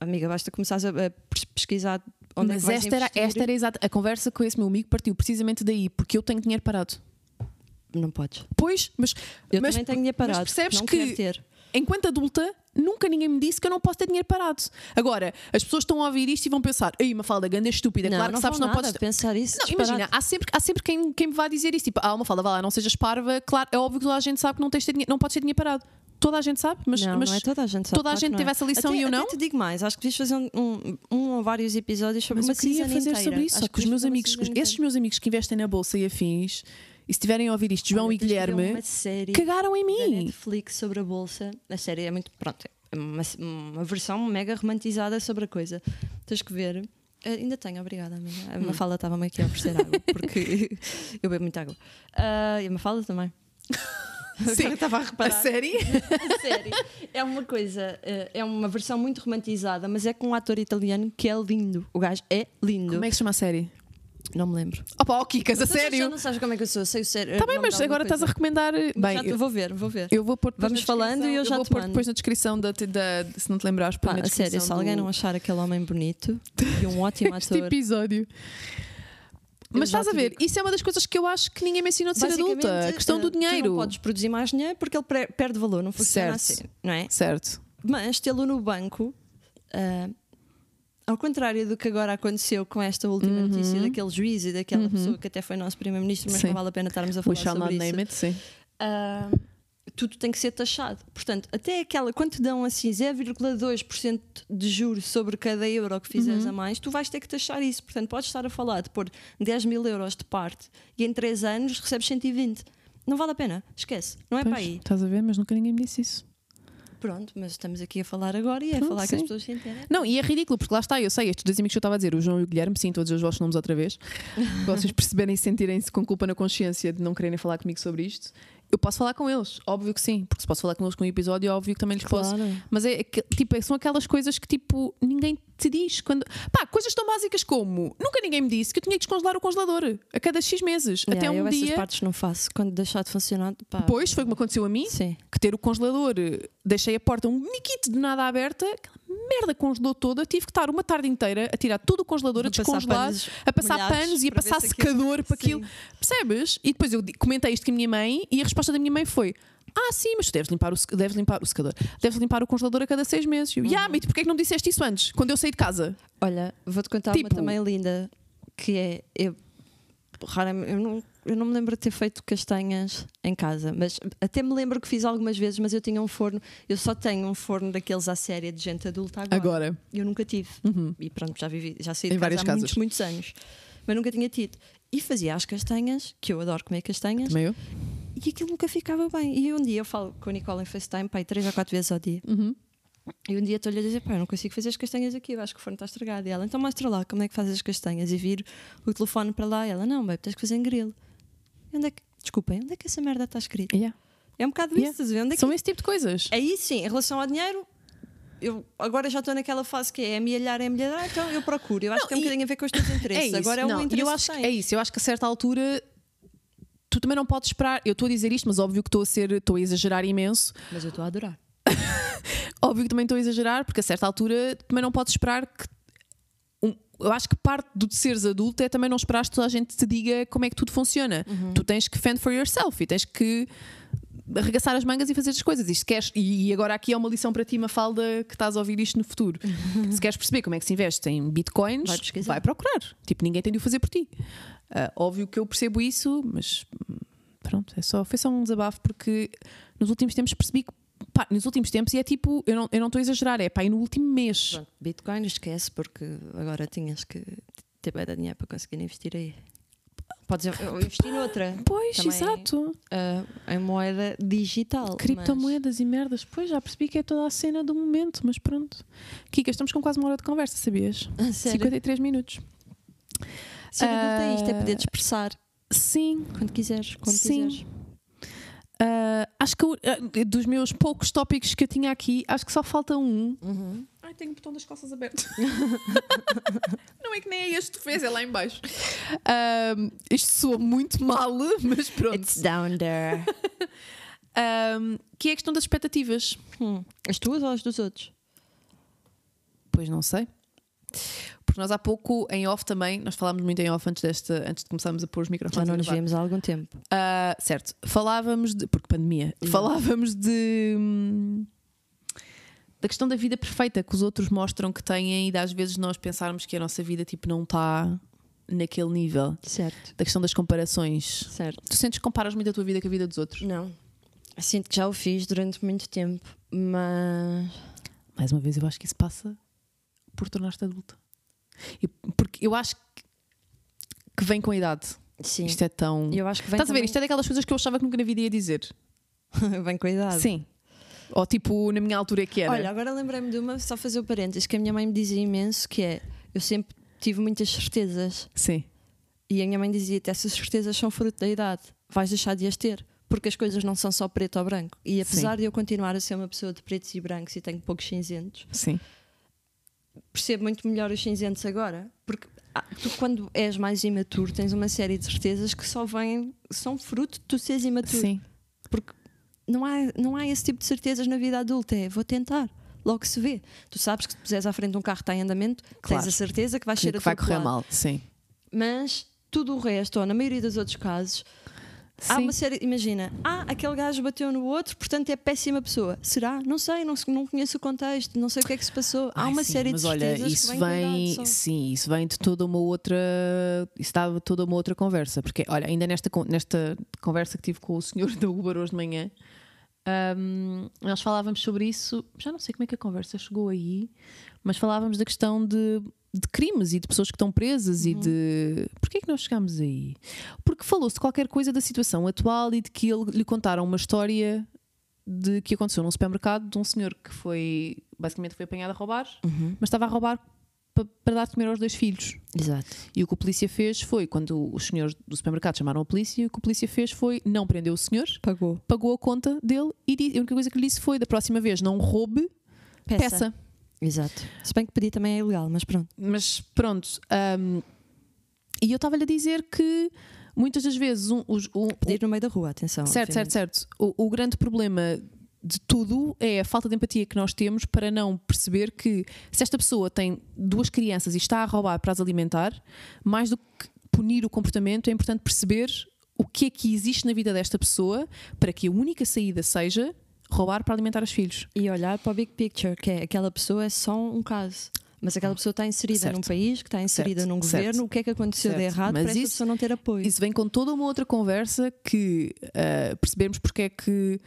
amiga, basta começares a, a pes- pesquisar onde é Mas que vais esta era, esta era exata. A conversa com esse meu amigo partiu precisamente daí, porque eu tenho dinheiro parado. Não podes. Pois, mas, Eu mas, também tenho dinheiro parado. mas percebes não que ter. enquanto adulta, nunca ninguém me disse que eu não posso ter dinheiro parado. Agora, as pessoas estão a ouvir isto e vão pensar: Ei, uma falda grande é estúpida, Não, claro não que sabes que não nada podes. pensar isso. Não, imagina, há sempre, há sempre quem, quem me vá dizer isso. Tipo, ah, uma falda, vá lá, não sejas parva. Claro, é óbvio que toda a gente sabe que não, tens dinheiro, não podes ter dinheiro parado. Toda a gente sabe, mas, não, mas não é toda a gente sabe. toda a gente teve é. essa lição até, e eu até não. te digo mais, acho que devias fazer um, um, um ou vários episódios sobre Mas uma eu queria fazer inteira. sobre isso, Acho só que os meus amigos, esses meus amigos que investem na bolsa e afins, e se estiverem a ouvir isto, João Olha, e Guilherme, cagaram em mim. Netflix sobre a bolsa. A série é muito. Pronto, é uma, uma versão mega romantizada sobre a coisa. Tens que ver. Ah, ainda tenho, obrigada, amiga. A Hum. Mafalda estava-me aqui a oferecer água, porque eu bebo muita água. Ah, e a Mafalda também. Sim. Estava a A reparar. série? A série é uma coisa, eh, é uma versão muito romantizada, mas é com um ator italiano que é lindo. O gajo é lindo. Como é que se chama a série? Não me lembro. Opa, ó Kikas, a Tu já sério? não sabes como é que eu sou, sei o sério. Tá bem, mas agora estás a recomendar. Bem, eu, vou ver, vou ver. eu vou pôr Vamos falando e eu já vou te pôr mando. depois na descrição da, da, se não te lembrares, Pá, na a sério, se descrição alguém do- não achar aquele homem bonito e um ótimo este ator. episódio. Mas estás a ver, digo. isso é uma das coisas que eu acho que ninguém me ensinou de ser adulta. A questão do Tu dinheiro. não podes produzir mais dinheiro porque ele perde valor, não funciona Certo. assim, não é? Certo. Mas tê-lo no banco, ah, ao contrário do que agora aconteceu com esta última Uhum. notícia daquele juiz e daquela pessoa que até foi nosso primeiro-ministro, mas Sim. não vale a pena estarmos a We falar not sobre isso. name it, sim. Ah, tudo tem que ser taxado. Portanto, até aquela, quando te dão assim 0,2% de juros sobre cada euro que fizeres Uhum. a mais, tu vais ter que taxar isso. Portanto, podes estar a falar de pôr 10 mil euros de parte e em 3 anos recebes 120. Não vale a pena, esquece. Não é Pois, para aí. Estás a ver, mas nunca ninguém me disse isso. Pronto, mas estamos aqui a falar agora e é Pronto, falar que as sim. pessoas se entendem. Não, e é ridículo, porque lá está, eu sei, estes dois amigos que eu estava a dizer, o João e o Guilherme, sim, todos os vossos nomes outra vez, para vocês perceberem e sentirem-se com culpa na consciência de não quererem falar comigo sobre isto. Eu posso falar com eles, óbvio que sim, porque se posso falar com eles com um episódio, óbvio que também lhes posso. Claro. Mas é, que- tipo, são aquelas coisas que tipo ninguém te diz quando. Pá, coisas tão básicas como nunca ninguém me disse que eu tinha que descongelar o congelador a cada X meses. Yeah, até um eu essas dia. partes não faço. Quando deixar de funcionar, pá, Depois foi como aconteceu a mim, Sim. que ter o congelador, eh, deixei a porta um niquito de nada aberta, aquela merda congelou toda, tive que estar uma tarde inteira a tirar tudo o congelador, a, A descongelar, panos a passar panos e a passar se aquilo- secador para Sim. aquilo. Percebes? E depois eu comentei isto com a minha mãe e a resposta da minha mãe foi: Ah, sim, mas tu deves limpar o, deves limpar o secador, deves limpar o congelador a cada seis meses. E eu, Uhum. yeah, mas porquê é que não disseste isso antes, quando eu saí de casa? Olha, vou-te contar Tipo- uma também linda, que é. Eu, raramente, eu, não, eu não me lembro de ter feito castanhas em casa, mas até me lembro que fiz algumas vezes, mas eu tinha um forno, eu só tenho um forno daqueles à séria de gente adulta agora. Agora. Eu nunca tive. Uhum. E pronto, já vivi, já saí Em de casa várias há casas. muitos, muitos anos. Mas nunca tinha tido. E fazia as castanhas, que eu adoro comer castanhas, Também eu? e aquilo nunca ficava bem. E um dia eu falo com a Nicole em FaceTime, pai, três ou quatro vezes ao dia. Uhum. E um dia estou-lhe a dizer, pá, eu não consigo fazer as castanhas aqui, eu acho que o forno está estragado. E ela, então mostra lá como é que fazes as castanhas. E vir o telefone para lá. E ela, não, babe, tens que fazer em grill. Onde é que, desculpem, onde é que essa merda está escrita? Yeah. É um bocado Yeah. isso, estás a ver? Onde é que... São esse tipo de coisas. Aí sim, em relação ao dinheiro, eu agora já estou naquela fase que é amealhar, é amealhar, ah, então eu procuro. Eu acho Não, que tem um e- bocadinho a ver com os teus interesses. isso. Agora é não, um interesse eu acho que que é isso. Eu acho que a certa altura tu também não podes esperar. Eu estou a dizer isto, mas óbvio que estou a ser, estou a exagerar imenso. Mas eu estou a adorar. Óbvio que também estou a exagerar, porque a certa altura também não podes esperar que. Eu acho que parte do de seres adulto é também não esperar que toda a gente te diga como é que tudo funciona. Tu tens que fend for yourself e tens que arregaçar as mangas e fazer as coisas. E, se queres, e agora aqui é uma lição para ti, Mafalda, que estás a ouvir isto no futuro. se queres perceber como é que se investe em bitcoins, Vai vai procurar. Tipo, ninguém tem de o fazer por ti. Ah, óbvio que eu percebo isso, mas hum, pronto, é só, foi só um desabafo porque nos últimos tempos percebi que. Pá, nos últimos tempos, e é tipo, eu não eu não estou a exagerar, é pá, e no último mês. Pronto, Bitcoin esquece, porque agora tinhas que ter bem de dinheiro para conseguir investir aí. Podes eu investi noutra. Pois, Também- exato. ah, em moeda digital. Criptomoedas e merdas. Pois, já percebi que é toda a cena do momento, mas pronto. Kika, estamos com quase uma hora de conversa, sabias? Mas, sério, 53 minutos. ser adulto é isto, é poder expressar Sim, quando quiseres. Quando Sim. quiseres. Ah, acho que eu, ah, dos meus poucos tópicos que eu tinha aqui, acho que só falta um. Uhum. Ai, tenho o botão das calças aberto. não é que nem é este que fez, é lá em baixo. Ahm, isto soa muito mal, mas pronto. It's down there. Que é a questão das expectativas. Hum. As tuas ou as dos outros? Pois não sei. Porque nós há pouco, em off também, nós falámos muito em off antes, desta, antes de começarmos a pôr os Já microfones. não a nos vemos há algum tempo. Ah, certo, falávamos de. Porque pandemia. Falávamos de. hum, Da questão da vida perfeita que os outros mostram que têm e de às vezes nós pensarmos que a nossa vida tipo, não está naquele nível. Certo. Da questão das comparações. Certo. Tu sentes que comparas muito a tua vida com a vida dos outros? Não. Sinto que já o fiz durante muito tempo, mas. Mais uma vez, eu acho que isso passa por tornar-te adulta. E- porque eu acho que, que vem com a idade. Sim. Isto é tão. Eu acho que vem Estás a ver? também- Isto é daquelas coisas que eu achava que nunca na vida ia dizer. vem com a idade. Sim. Ou tipo, na minha altura é que era. Olha, agora lembrei-me de uma, só fazer o parênteses, que a minha mãe me dizia imenso, que é, eu sempre tive muitas certezas. Sim. E a minha mãe dizia-te, essas certezas são fruto da idade, vais deixar de as ter. Porque as coisas não são só preto ou branco. E apesar de eu continuar a ser uma pessoa de pretos e brancos e tenho poucos cinzentos, Sim. Percebo muito melhor os cinzentos agora. Porque ah, tu, quando és mais imaturo, tens uma série de certezas que só vêm, são fruto de tu seres imaturo. Sim. Porque não há, não há esse tipo de certezas na vida adulta. É vou tentar. Logo se vê. Tu sabes que se puseres à frente de um carro que está em andamento, Claro. tens a certeza que vais Que, ser que vai correr mal. Sim. Mas tudo o resto, ou na maioria dos outros casos, há uma série. Imagina, ah, aquele gajo bateu no outro, portanto é péssima pessoa. Será? Não sei, não, não conheço o contexto, não sei o que é que se passou. Há Ai, uma sim, série mas de olha, certezas isso vem, sim, isso vem de toda uma outra, isso toda uma outra conversa, porque olha, ainda nesta nesta conversa que tive com o senhor da Uber hoje de manhã, hum, nós falávamos sobre isso, já não sei como é que a conversa chegou aí, mas falávamos da questão de, de crimes e de pessoas que estão presas Uhum. e de porquê é que nós chegámos aí? Porque falou-se de qualquer coisa da situação atual e de que ele, lhe contaram uma história de que aconteceu num supermercado de um senhor que foi basicamente foi apanhado a roubar, Uhum. mas estava a roubar para dar de comer aos dois filhos. Exato. E o que a polícia fez foi, quando os senhores do supermercado chamaram a polícia, o que a polícia fez foi não prender o senhor, Pagou. pagou a conta dele e a única coisa que lhe disse foi: da próxima vez não roube, peça. Exato. Se bem que pedir também é ilegal, mas pronto. Mas pronto. hum, e eu estava-lhe a dizer que muitas das vezes um, os- um- Pedir no meio da rua, atenção. Certo, certo, obviamente. certo. O, o grande problema de tudo é a falta de empatia que nós temos para não perceber que se esta pessoa tem duas crianças e está a roubar para as alimentar, mais do que punir o comportamento, é importante perceber o que é que existe na vida desta pessoa para que a única saída seja roubar para alimentar os filhos. E olhar para o big picture, que é aquela pessoa é só um caso. Mas aquela pessoa está inserida Certo. num país, que está inserida Certo, num certo. governo, o que é que aconteceu de Certo. errado Mas para essa isso- pessoa não ter apoio? Isso vem com toda uma outra conversa que ah, percebemos porque é que.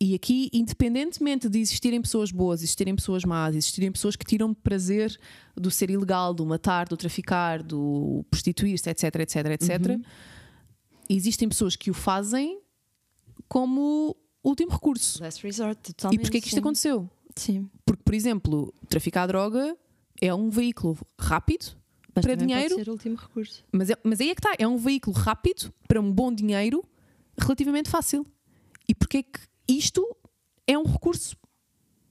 E aqui, independentemente de existirem pessoas boas, existirem pessoas más, existirem pessoas que tiram prazer do ser ilegal, do matar, do traficar, do prostituir-se, etc, etc, etc, existem pessoas que o fazem como último recurso. Last resort, E totalmente. porquê é que isto sim. aconteceu? Sim. Porque, por exemplo, traficar droga é um veículo rápido Mas Para dinheiro- Pode ser o último recurso. Mas, é- mas aí é que está, é um veículo rápido para um bom dinheiro relativamente fácil. E porque é que isto é um recurso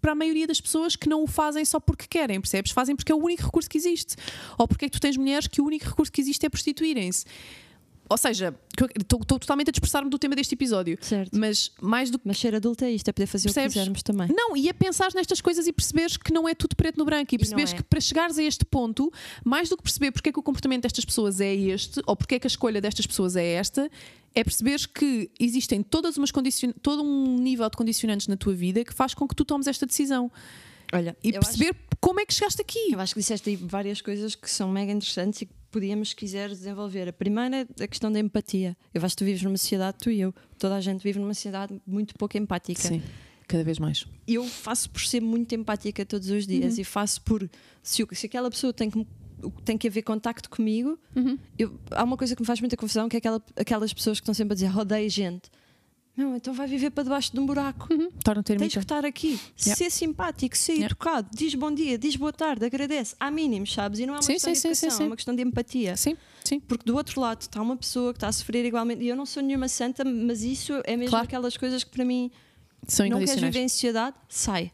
para a maioria das pessoas que não o fazem só porque querem, percebes? Fazem porque é o único recurso que existe. Ou porque é que tu tens mulheres que o único recurso que existe é prostituírem-se. Ou seja, estou totalmente a dispersar-me do tema deste episódio. Certo. Mas mais do que Mas ser adulto é isto, é poder fazer o Percebes? que quisermos também. não, e a pensar nestas coisas e perceberes que não é tudo preto no branco e perceberes é. que para chegares a este ponto, mais do que perceber porque é que o comportamento destas pessoas é este ou porque é que a escolha destas pessoas é esta, é perceberes que existem todas umas condicion... todo um nível de condicionantes na tua vida que faz com que tu tomes esta decisão Olha, e perceber como é que chegaste aqui. Eu acho que disseste aí várias coisas que são mega interessantes e que podíamos, se quiser, desenvolver. A primeira é a questão da empatia. Eu acho que tu vives numa sociedade, tu e eu, toda a gente vive numa sociedade muito pouco empática. Sim, cada vez mais. Eu faço por ser muito empática todos os dias Uhum. e faço por. Se, se aquela pessoa tem que, tem que haver contacto comigo, Uhum. eu- há uma coisa que me faz muita confusão que é aquela, aquelas pessoas que estão sempre a dizer odeio gente. Não, então vai viver para debaixo de um buraco. Torna-te Tens que estar aqui, Yeah. ser simpático, ser Yeah. educado, diz bom dia, diz boa tarde, agradece. Há mínimos, sabes? E não é uma Sim, questão sim, de sim, educação, sim, sim. é uma questão de empatia. Sim, sim. Porque do outro lado está uma pessoa que está a sofrer igualmente. E eu não sou nenhuma santa, mas isso é mesmo Claro. aquelas coisas que para mim São não queres viver em sociedade, sai.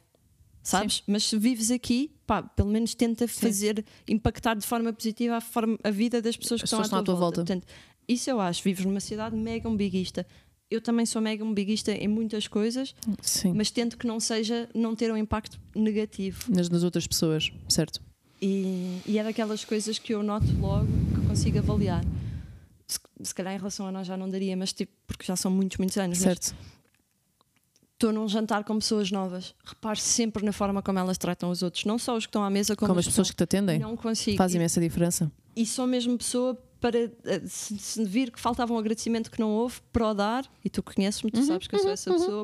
Sabes? Mas se vives aqui, pá, pelo menos tenta fazer impactar de forma positiva a, forma, a vida das pessoas que As estão à tua, à tua volta. volta. Portanto, isso eu acho. Vives numa cidade mega umbiguista. Eu também sou mega umbiguista em muitas coisas, Sim. mas tento que não seja não ter um impacto negativo. Nas, nas outras pessoas, certo? E, e é daquelas coisas que eu noto logo que consigo avaliar. Se, se calhar em relação a nós já não daria, mas tipo, porque já são muitos, muitos anos. Certo. Estou num jantar com pessoas novas. Repare sempre na forma como elas tratam os outros, não só os que estão à mesa, como, Como as pessoas que te atendem. Não consigo. Faz E, imensa diferença. e sou mesmo pessoa para eh, se, se vir que faltava um agradecimento que não houve, para o dar, e tu conheces-me, tu sabes que eu sou essa pessoa,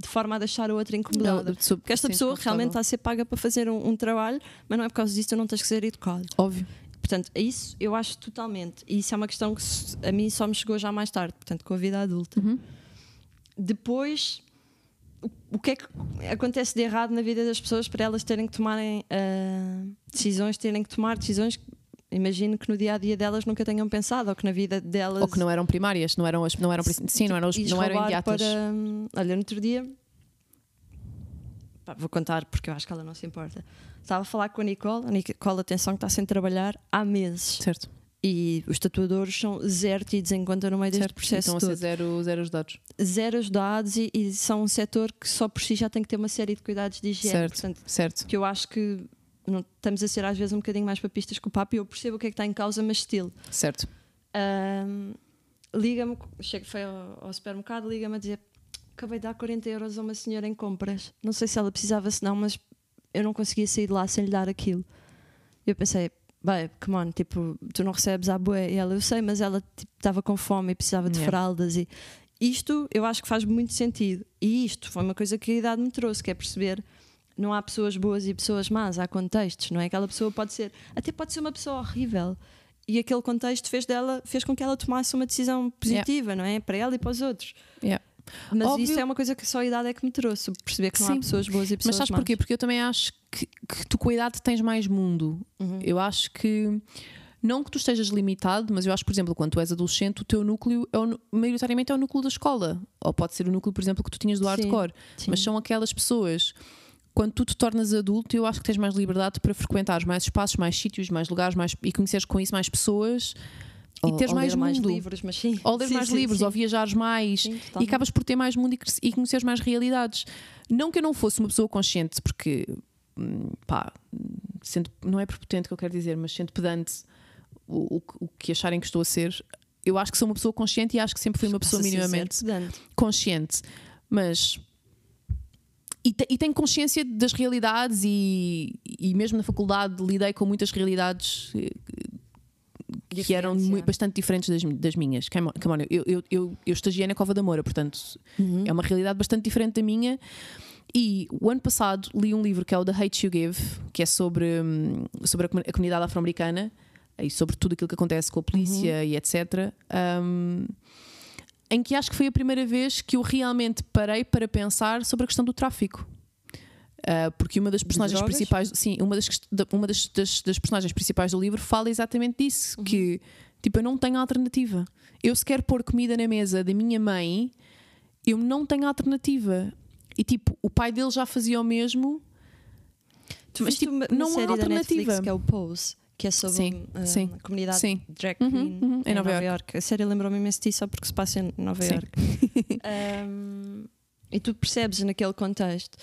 de forma a deixar a outra incomodada. Não, sou- Porque esta sim, pessoa realmente está a ser paga para fazer um, um trabalho, mas não é por causa disso que tu não tens que ser educado. Óbvio. Portanto, é isso eu acho totalmente. E isso é uma questão que a mim só me chegou já mais tarde, portanto, com a vida adulta. Uhum. Depois, o, que é que acontece de errado na vida das pessoas para elas terem que tomarem ah, decisões, terem que tomar decisões imagino que no dia a dia delas nunca tenham pensado, ou que na vida delas. Ou que não eram primárias, não eram, as- não eram, sim, não eram, os- não eram imediatas. Para, hum, olha, no outro dia. pá, vou contar porque eu acho que ela não se importa. Estava a falar com a Nicole, a Nicole, atenção, que está sem trabalhar há meses. Certo, E os tatuadores são zero tidos em conta no meio deste certo. processo Então a ser todo. zero, zero ajudados. Zero ajudados e, e são um setor que só por si já tem que ter uma série de cuidados de higiene. Certo. Portanto, Certo. que eu acho que não, estamos a ser às vezes um bocadinho mais papistas com o papo e eu percebo o que é que está em causa, mas estilo. Certo. Ahm, liga-me, chego, foi ao, ao supermercado, liga-me a dizer acabei de dar 40 euros a uma senhora em compras. Não sei se ela precisava, se não, mas eu não conseguia sair de lá sem lhe dar aquilo. Eu pensei, bem, come on, tipo, tu não recebes a boé. E ela, eu sei, mas ela tipo, estava com fome e precisava de Yeah. fraldas. E isto eu acho que faz muito sentido. E isto foi uma coisa que a idade me trouxe, que é perceber. Não há pessoas boas e pessoas más, há contextos, não é? Aquela pessoa pode ser, até pode ser uma pessoa horrível, e aquele contexto fez dela fez com que ela tomasse uma decisão positiva, não é? Para ela e para os outros. Yeah. Mas Óbvio. isso é uma coisa que só a idade é que me trouxe, perceber que não há Sim. pessoas boas e pessoas Mas sabes más. porquê? Porque eu também acho que, que tu com a idade tens mais mundo. Uhum. Eu acho que. Não que tu estejas limitado, mas eu acho, por exemplo, quando tu és adolescente, o teu núcleo é o, maioritariamente é o núcleo da escola. Ou pode ser o núcleo, por exemplo, que tu tinhas do Sim, hardcore. sim. Mas são aquelas pessoas. Quando tu te tornas adulto, eu acho que tens mais liberdade para frequentares mais espaços, mais sítios, mais lugares mais, e conheceres com isso mais pessoas e teres ou mais ler mais mundo. livros, mas sim. Ou ler Sim, mais sim, livros, sim. ou viajares mais Sim, e acabas por ter mais mundo e, e conheceres mais realidades. Não que eu não fosse uma pessoa consciente, porque hum, pá, sendo, não é prepotente que eu quero dizer, mas sendo pedante o, o que- o que acharem que estou a ser, eu acho que sou uma pessoa consciente e acho que sempre fui uma pessoa minimamente consciente. Mas. E, e tenho consciência das realidades, e, e mesmo na faculdade lidei com muitas realidades eh, que eram Diferentes, mui- yeah. bastante diferentes das, das minhas. Come on, eu, eu, eu, eu estagiei na Cova da Moura, portanto Uhum. é uma realidade bastante diferente da minha. E o ano passado li um livro que é o The Hate You Give, que é sobre, hum, sobre a, comu- a comunidade afro-americana e sobre tudo aquilo que acontece com a polícia Uhum. e etc. hum, em que acho que foi a primeira vez que eu realmente parei para pensar sobre a questão do tráfico. Ah, porque uma das personagens principais, sim, uma, das, da- uma das, das- das personagens principais do livro fala exatamente disso: Uhum. que tipo, eu não tenho alternativa. Eu se quero pôr comida na mesa da minha mãe, eu não tenho alternativa. E tipo, o pai dele já fazia o mesmo. Tu Mas, tipo, uma, não uma há série da alternativa. Netflix que é o Pose, que é sobre Sim, um, sim, a comunidade sim. drag Uhum, queen uhum, em Nova York. A série lembrou-me imenso disso só porque se passa em Nova. York. Um, e tu percebes naquele contexto.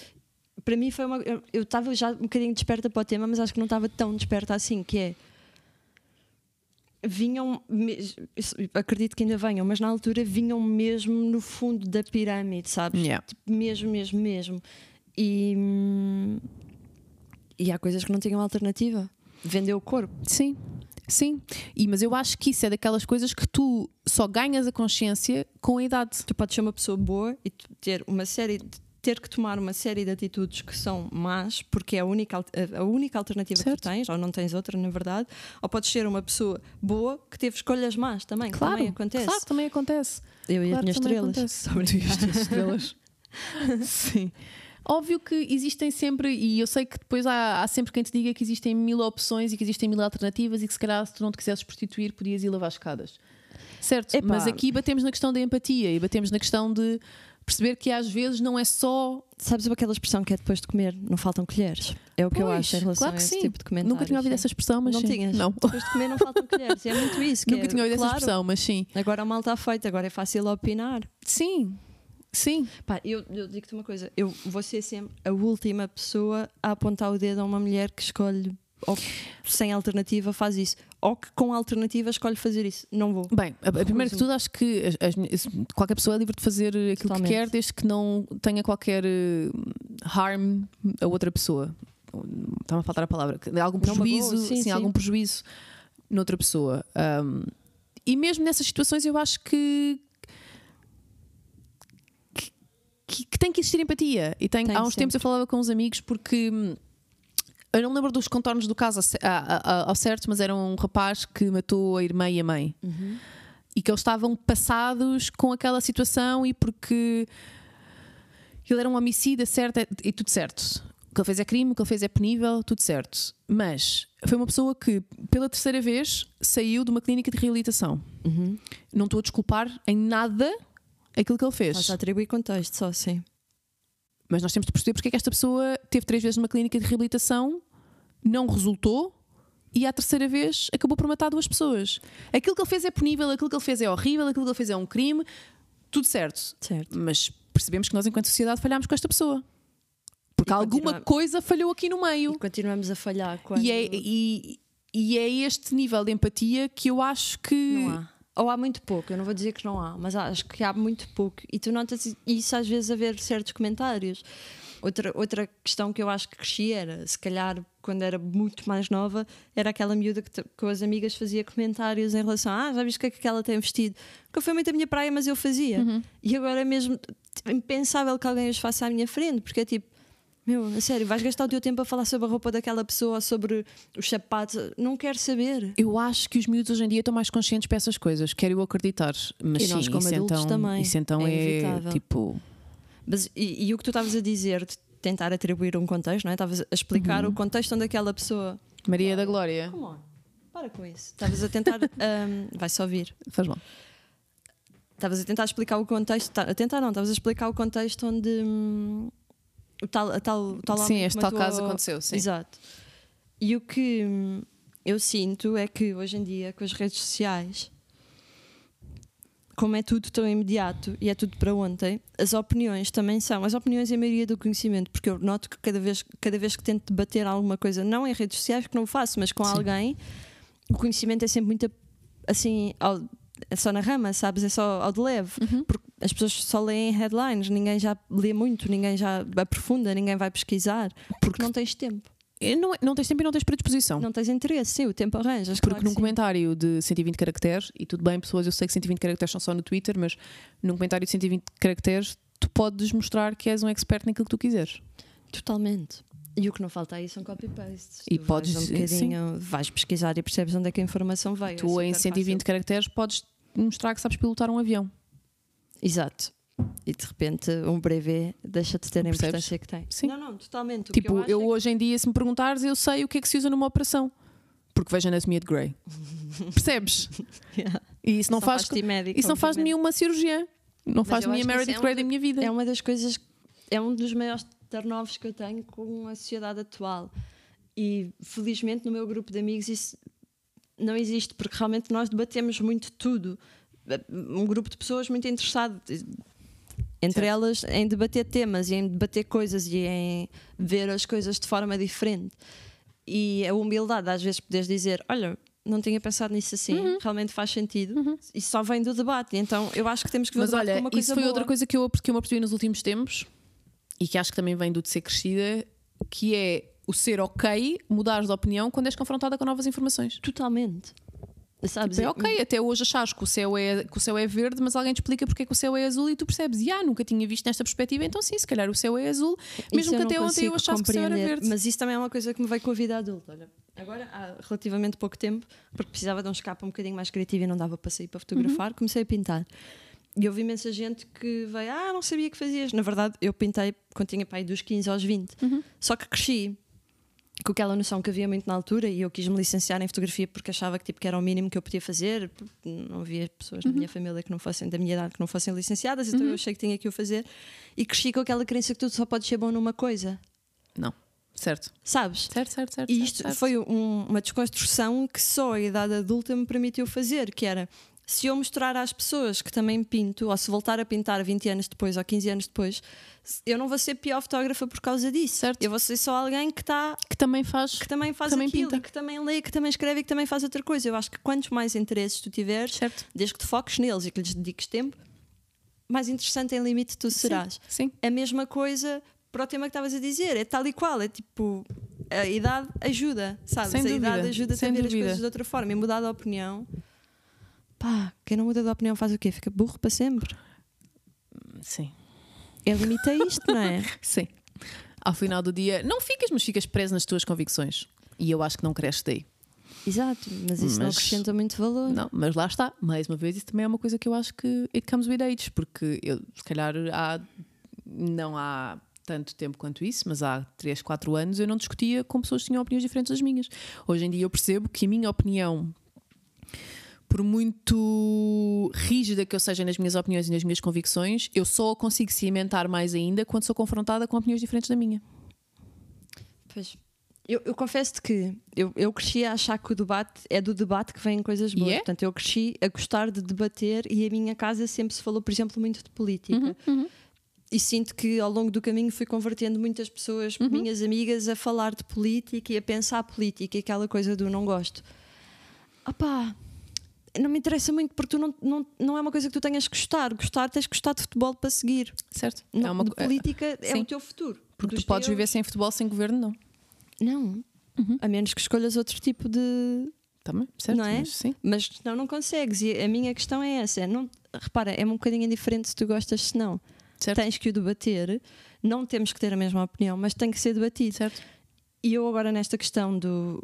Para mim foi uma. eu- estava já um bocadinho desperta para o tema, mas acho que não estava tão desperta assim, que é. Vinham, acredito que ainda venham, mas na altura vinham mesmo no fundo da pirâmide, sabes? Yeah. Tipo, mesmo, mesmo, mesmo. E, hum, e há coisas que não tinham alternativa. Vender o corpo. Sim, sim. E, mas eu acho que isso é daquelas coisas que tu só ganhas a consciência com a idade. Tu podes ser uma pessoa boa e ter uma série de- ter que tomar uma série de atitudes que são más, porque é a única, a- única alternativa Certo. que tu tens, ou não tens outra, na verdade, ou podes ser uma pessoa boa que teve escolhas más também. Claro, também acontece. claro, também acontece. Eu e Claro, as minhas estrelas. acontece. Tô a brincar. Tu e as estrelas. Sim. Óbvio que existem sempre, e eu sei que depois há, há sempre quem te diga que existem mil opções e que existem mil alternativas e que se calhar se tu não te quisesses prostituir podias ir lavar escadas. Certo, Epá. mas aqui batemos na questão da empatia e batemos na questão de perceber que às vezes não é só. Sabes aquela expressão que é depois de comer, não faltam colheres? É o que eu Pois, acho em relação claro a esse sim. tipo de comentários. Nunca tinha ouvido sim. essa expressão, mas Não sim. tinhas? Não. Depois de comer não faltam colheres. É muito isso. Nunca é, tinha ouvido claro, essa expressão, mas sim. Agora o mal está feito, agora é fácil opinar. Sim, sim. Pá, eu, eu digo-te uma coisa, eu vou ser sempre a última pessoa a apontar o dedo a uma mulher que escolhe ou que sem alternativa faz isso, ou que com alternativa escolhe fazer isso. Não vou. Bem, a, a primeiro que Recuso-me. tudo, acho que as- as qualquer pessoa é livre de fazer aquilo Totalmente. que quer, desde que não tenha qualquer eh, harm a outra pessoa. Está-me a faltar a palavra. Algum prejuízo, sim, sim, sim. algum prejuízo noutra pessoa. Um, e mesmo nessas situações eu acho que, que- que tem que existir empatia. E tem, Tem há uns tempos sempre. eu falava com uns amigos porque hum, eu não lembro dos contornos do caso ao certo, mas era um rapaz que matou a irmã e a mãe. E que eles estavam passados com aquela situação e porque ele era um homicida, certo, é- e tudo certo. O que ele fez é crime, o que ele fez é punível, tudo certo. Mas foi uma pessoa que, pela terceira vez, saiu de uma clínica de reabilitação. Não estou a desculpar em nada aquilo que ele fez. Estás a atribuir contexto só, sim. Mas nós temos de perceber porque é que esta pessoa teve três vezes numa clínica de reabilitação, não resultou e à terceira vez acabou por matar duas pessoas. Aquilo que ele fez é punível, aquilo que ele fez é horrível, aquilo que ele fez é um crime, tudo certo. Certo. Mas percebemos que nós, enquanto sociedade, falhámos com esta pessoa. Porque E alguma coisa falhou aqui no meio. E continuamos a falhar quando E é, e, e é este nível de empatia que eu acho que. não há. Ou há muito pouco, eu não vou dizer que não há, mas acho que há muito pouco. E tu notas isso às vezes a ver certos comentários. Outra, outra questão que eu acho que cresci era, se calhar, quando era muito mais nova, era aquela miúda que com as amigas fazia comentários em relação a ah, já viste o que é que aquela tem vestido? Nunca foi muito a minha praia, mas eu fazia. E agora é mesmo impensável que alguém os faça à minha frente, porque é tipo, meu, a sério, vais gastar o teu tempo a falar sobre a roupa daquela pessoa, sobre os sapatos, não quero saber. Eu acho que os miúdos hoje em dia estão mais conscientes para essas coisas, quero eu acreditar. Mas E nós, sim, como isso então, também. Isso então É é, inevitável. tipo. Mas, e, e o que tu estavas a dizer, de tentar atribuir um contexto, não é? Estavas a explicar Uhum. o contexto onde aquela pessoa. Maria da Glória. Come on, para com isso. Estavas a tentar. ahm, vai só vir. Faz mal. Estavas a tentar explicar o contexto. A tentar não, estavas a explicar o contexto onde. hum, o tal, a tal, o tal Sim, homem este tal caso a- aconteceu, sim. Exato. E o que hum, eu sinto é que hoje em dia, com as redes sociais, como é tudo tão imediato e é tudo para ontem, as opiniões também são. As opiniões é a maioria do conhecimento, porque eu noto que cada vez, cada vez que tento debater alguma coisa, não em redes sociais, que não o faço, mas com Sim. alguém, o conhecimento é sempre muito assim, ao- é só na rama, sabes? É só ao de leve. Uhum. Porque as pessoas só leem headlines, ninguém já lê muito, ninguém já aprofunda, ninguém vai pesquisar, porque não tens tempo. Não, não tens tempo e não tens predisposição. Não tens interesse, sim, o tempo arranjas. Porque claro num sim. comentário de 120 caracteres, e tudo bem, pessoas, eu sei que 120 caracteres são só no Twitter, mas num comentário de 120 caracteres, tu podes mostrar que és um expert naquilo que tu quiseres. Totalmente. E o que não falta aí são copy-pastes. E Tu podes- vais, um bocadinho, vais pesquisar e percebes onde é que a informação veio. tu, é em super 120 caracteres, podes mostrar que sabes pilotar um avião. Exato. E de repente um brevê deixa de ter a Percebes? importância que tem. Sim. Não, não, totalmente. O que Tipo, eu, eu é que- hoje em dia, se me perguntares, eu sei o que é que se usa numa operação. Porque vejo anatomia de Grey. Percebes? Yeah. E isso não Só faz, faz-te médico, isso não faz de mim uma cirurgia. Não Mas faz de eu mim a Meredith é Grey um da minha vida. É uma das coisas, é um dos maiores turnovos que eu tenho com a sociedade atual. E felizmente no meu grupo de amigos isso não existe, porque realmente nós debatemos muito tudo. Um grupo de pessoas muito interessado, entre Certo. elas em debater temas e em debater coisas e em ver as coisas de forma diferente. E a humildade, às vezes, poderes dizer: Olha, não tinha pensado nisso assim, Uhum. realmente faz sentido. Isso só vem do debate. Então eu acho que temos que ver Mas olha, isso foi boa. outra coisa que eu, que eu me apercebi nos últimos tempos e que acho que também vem do de ser crescida, que é o ser ok mudares de opinião quando és confrontada com novas informações. Totalmente. Sabes? Tipo, é ok, até hoje achares que o, céu é, que o céu é verde, mas alguém te explica porque é que o céu é azul e tu percebes, e ah, nunca tinha visto nesta perspectiva, então sim, se calhar o céu é azul, Isso mesmo eu que até ontem eu achasse que o céu era verde. Mas isso também é uma coisa que me veio com a vida adulta. Olha, agora há relativamente pouco tempo, porque precisava de um escape um bocadinho mais criativo e não dava para sair para fotografar, comecei a pintar. E eu vi imensa gente que veio, ah, não sabia que fazias. Na verdade, eu pintei quando tinha pai dos 15 aos 20. Só que cresci com aquela noção que havia muito na altura e eu quis me licenciar em fotografia porque achava que, tipo, que era o mínimo que eu podia fazer. Não havia pessoas na minha família que não fossem da minha idade que não fossem licenciadas, então eu achei que tinha que o fazer. E cresci com aquela crença que tu só podes ser bom numa coisa. Não, certo. Sabes? Certo, certo, certo. E certo, isto certo. foi um- uma desconstrução que só a idade adulta me permitiu fazer, que era se eu mostrar às pessoas que também pinto, ou se voltar a pintar 20 anos depois ou 15 anos depois, eu não vou ser pior fotógrafa por causa disso. Certo. Eu vou ser só alguém que está que também faz. que também faz Também aquilo, pinta. que também lê, que também escreve e que também faz outra coisa. Eu acho que quantos mais interesses tu tiveres, Certo. desde que te foques neles e que lhes dediques tempo, mais interessante em limite tu serás Sim. a mesma coisa para o tema que estavas a dizer. É tal e qual. É tipo, a idade ajuda, sabes? Sem a idade ajuda-te sem a ver dúvida. as coisas de outra forma. E mudar de opinião. Pá, quem não muda de opinião faz o quê? Fica burro para sempre. Sim. É limite a isto, não é? Sim. Ao final do dia, não ficas, mas ficas preso nas tuas convicções. E eu acho que não cresces daí. Exato, mas isso não Mas- acrescenta muito valor. Não, mas lá está. Mais uma vez, isso também é uma coisa que eu acho que it comes with age, porque eu, se calhar, há, não há tanto tempo quanto isso, mas há 3, 4 anos eu não discutia com pessoas que tinham opiniões diferentes das minhas. Hoje em dia eu percebo que a minha opinião, por muito rígida que eu seja nas minhas opiniões e nas minhas convicções, eu só a consigo cimentar mais ainda quando sou confrontada com opiniões diferentes da minha. Pois. Eu, eu confesso-te que eu, eu cresci a achar que o debate é do debate que vêm coisas boas. É? Portanto, eu cresci a gostar de debater e a minha casa sempre se falou, por exemplo, muito de política. E sinto que ao longo do caminho fui convertendo muitas pessoas, minhas amigas, a falar de política e a pensar política e aquela coisa do não gosto. Opá, não me interessa muito porque tu não, não, não é uma coisa que tu tenhas que gostar. Gostar, tens que gostar de futebol para seguir. Certo? Não, é uma, de é- política é sim. o teu futuro. porque tu podes viver sem futebol, sem governo, não. Não. A menos que escolhas outro tipo de. Também, certo? Não é? Mas, sim. Mas não, não consegues. E a minha questão é essa: é não, repara, é um bocadinho indiferente se tu gostas, se não. Certo. Tens que o debater. Não temos que ter a mesma opinião, mas tem que ser debatido. Certo. E eu, agora, nesta questão do,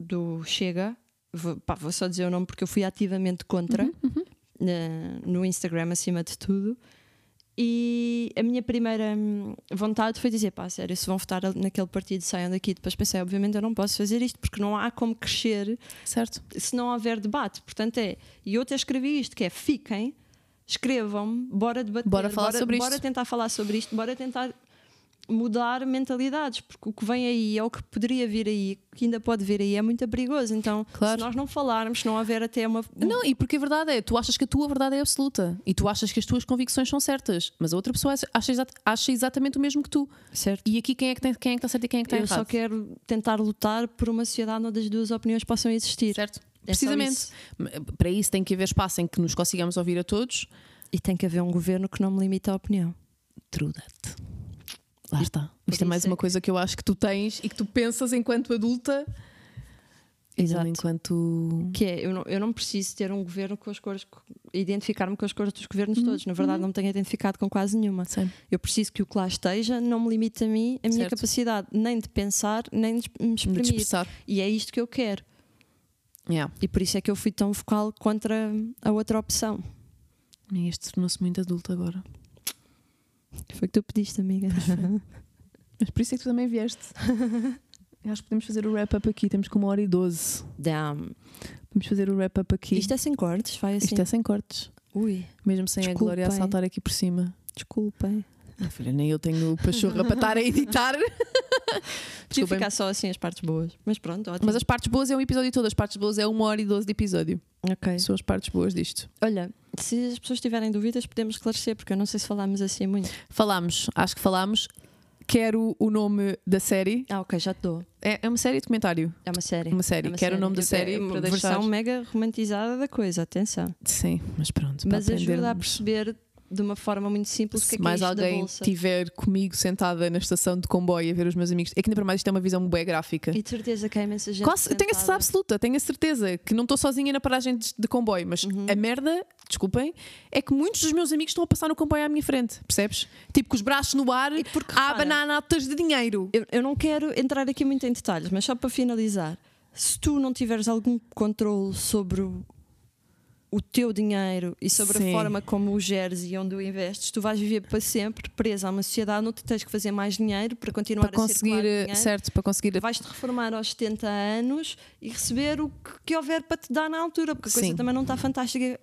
do Chega, vou, pá, vou só dizer o nome porque eu fui ativamente contra Uhum, na- no Instagram, acima de tudo. E a minha primeira hum, vontade foi dizer: pá, sério, se vão votar naquele partido, saiam daqui. Depois pensei: obviamente, eu não posso fazer isto porque não há como crescer Certo. se não houver debate. Portanto, é. E eu até escrevi isto: que é fiquem, escrevam-me, bora debater, Bora falar sobre isto. bora tentar falar sobre isto, bora tentar mudar mentalidades, porque o que vem aí é o que poderia vir aí, que ainda pode vir aí, é muito perigoso. Então, Claro. se nós não falarmos, se não houver até uma. Não, e porque a verdade é, tu achas que a tua verdade é absoluta e tu achas que as tuas convicções são certas, mas a outra pessoa acha, exa- acha exatamente o mesmo que tu. Certo. E aqui quem é que, tem, quem é que está certo e quem é que está Eu errado? só quero tentar lutar por uma sociedade onde as duas opiniões possam existir. Certo? É Precisamente. isso. Para isso tem que haver espaço em que nos consigamos ouvir a todos. E tem que haver um governo que não me limite a opinião. True that. Lá está. por Isto é mais é uma coisa que eu acho que tu tens e que tu pensas enquanto adulta Exato. enquanto. Que é, eu não, eu não preciso ter um governo com as cores, identificar-me com as cores dos Uhum. governos todos. Na verdade, não me tenho identificado com quase nenhuma. Sei. Eu preciso que o que lá esteja não me limite a mim, a minha Certo. capacidade nem de pensar, nem de me De exprimir. expressar. E é isto que eu quero. Yeah. E por isso é que eu fui tão vocal contra a outra opção. E este tornou-se muito adulto agora. Foi o que tu pediste, amiga. Mas por isso é que tu também vieste. Acho que podemos fazer o wrap-up aqui. Temos com uma hora e doze. Damn. Vamos fazer o wrap-up aqui. Isto é sem cortes, vai assim. Isto é sem cortes. Ui, Mesmo sem a. Glória a saltar aqui por cima. desculpem. Ah, filha, nem eu tenho pachorra para estar a editar. Podia Desculpem. ficar só assim as partes boas. Mas pronto, ótimo. Mas as partes boas é um episódio todo. As partes boas é uma hora e doze de episódio. Ok. São as partes boas disto. Olha, se as pessoas tiverem dúvidas, podemos esclarecer, porque eu não sei se falámos assim muito. Falámos, acho que falámos. Quero o nome da série. Ah, ok, já te dou. É, é uma série de comentário. É uma série. Uma série. É uma Quero o nome da Eu série para uma versão mega romantizada da coisa, atenção. Sim, mas pronto. Mas ajuda a perceber de uma forma muito simples que é Se que mais é isto da alguém estiver comigo sentada na estação de comboio a ver os meus amigos, é que ainda para mais isto é uma visão bem gráfica. E de certeza que há imensa gente. Quase, tenho a certeza absoluta, tenho a certeza que não estou sozinha na paragem de, de comboio, mas Uhum. a merda, desculpem, é que muitos dos meus amigos estão a passar no comboio à minha frente, percebes? Tipo com os braços no ar, E porque, a abanar notas de dinheiro. Eu, eu não quero entrar aqui muito em detalhes, mas só para finalizar, se tu não tiveres algum controle sobre o, teu dinheiro e sobre Sim. a forma como o geres e onde o investes, tu vais viver para sempre presa a uma sociedade onde tens que fazer mais dinheiro para continuar Para a conseguir, eh, dinheiro. certo, para conseguir. Vais-te reformar aos 70 anos e receber o que, que houver para te dar na altura, porque a coisa Sim. também não está fantástica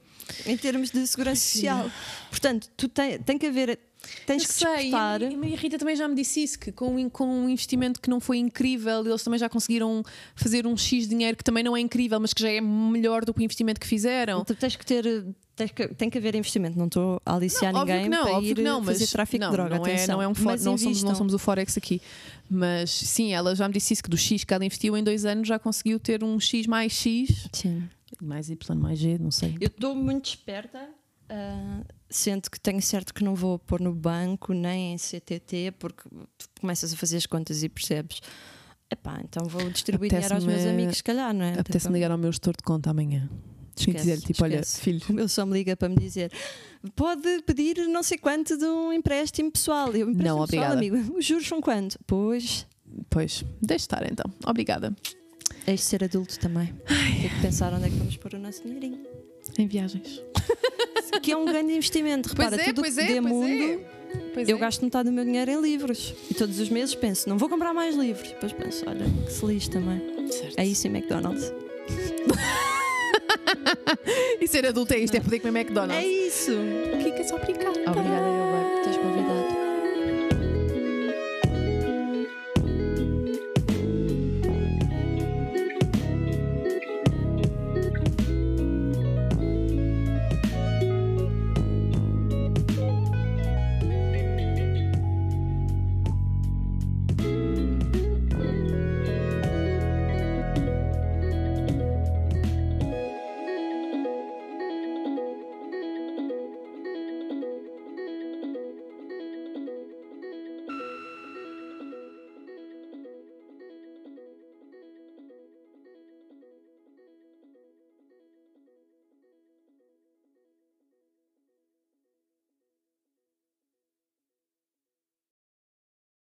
em termos de segurança social. Portanto, tu tem, tem que haver, tens Eu que sei, despertar. e a minha Rita também já me disse isso, que com, um- com um investimento que não foi incrível, eles também já conseguiram fazer um X de dinheiro que também não é incrível, mas que já é melhor do que o investimento que fizeram. Tu tens que ter. Tens que, tem que haver investimento, não estou a aliciar Não, ninguém não, para ir não, mas fazer tráfico não, de droga. não é, não é um for, não, somos, não somos o Forex aqui. Mas sim, ela já me disse isso, que do X que ela investiu em dois anos já conseguiu ter um X mais X, Sim. mais Y mais G, não sei. Eu estou muito esperta, ah, sendo que tenho certo que não vou pôr no banco nem em CTT, porque tu começas a fazer as contas e percebes. Epá, então vou distribuir dinheiro aos meus amigos, se calhar, não é? Apetece-me ligar ao meu gestor de conta amanhã E dizer tipo, olha, esquece. filho, O meu só me liga para me dizer pode pedir não sei quanto de um empréstimo pessoal. Eu, empréstimo Não, pessoal, obrigada. amigo. Os juros são quanto? Pois, pois, deixe estar então. Obrigada. és de ser adulto também. Tem que pensar onde é que vamos pôr o nosso dinheirinho. Em viagens. Que é um grande investimento. Repara, tudo que dê mundo. Pois Eu é. gasto metade do meu dinheiro em livros. E todos os meses penso, não vou comprar mais livros. Depois penso, olha, que se lixe também. Certo. É isso em McDonald's. E ser adulto é isto, é poder comer McDonald's. É isso! Kika, só obrigada. Obrigada,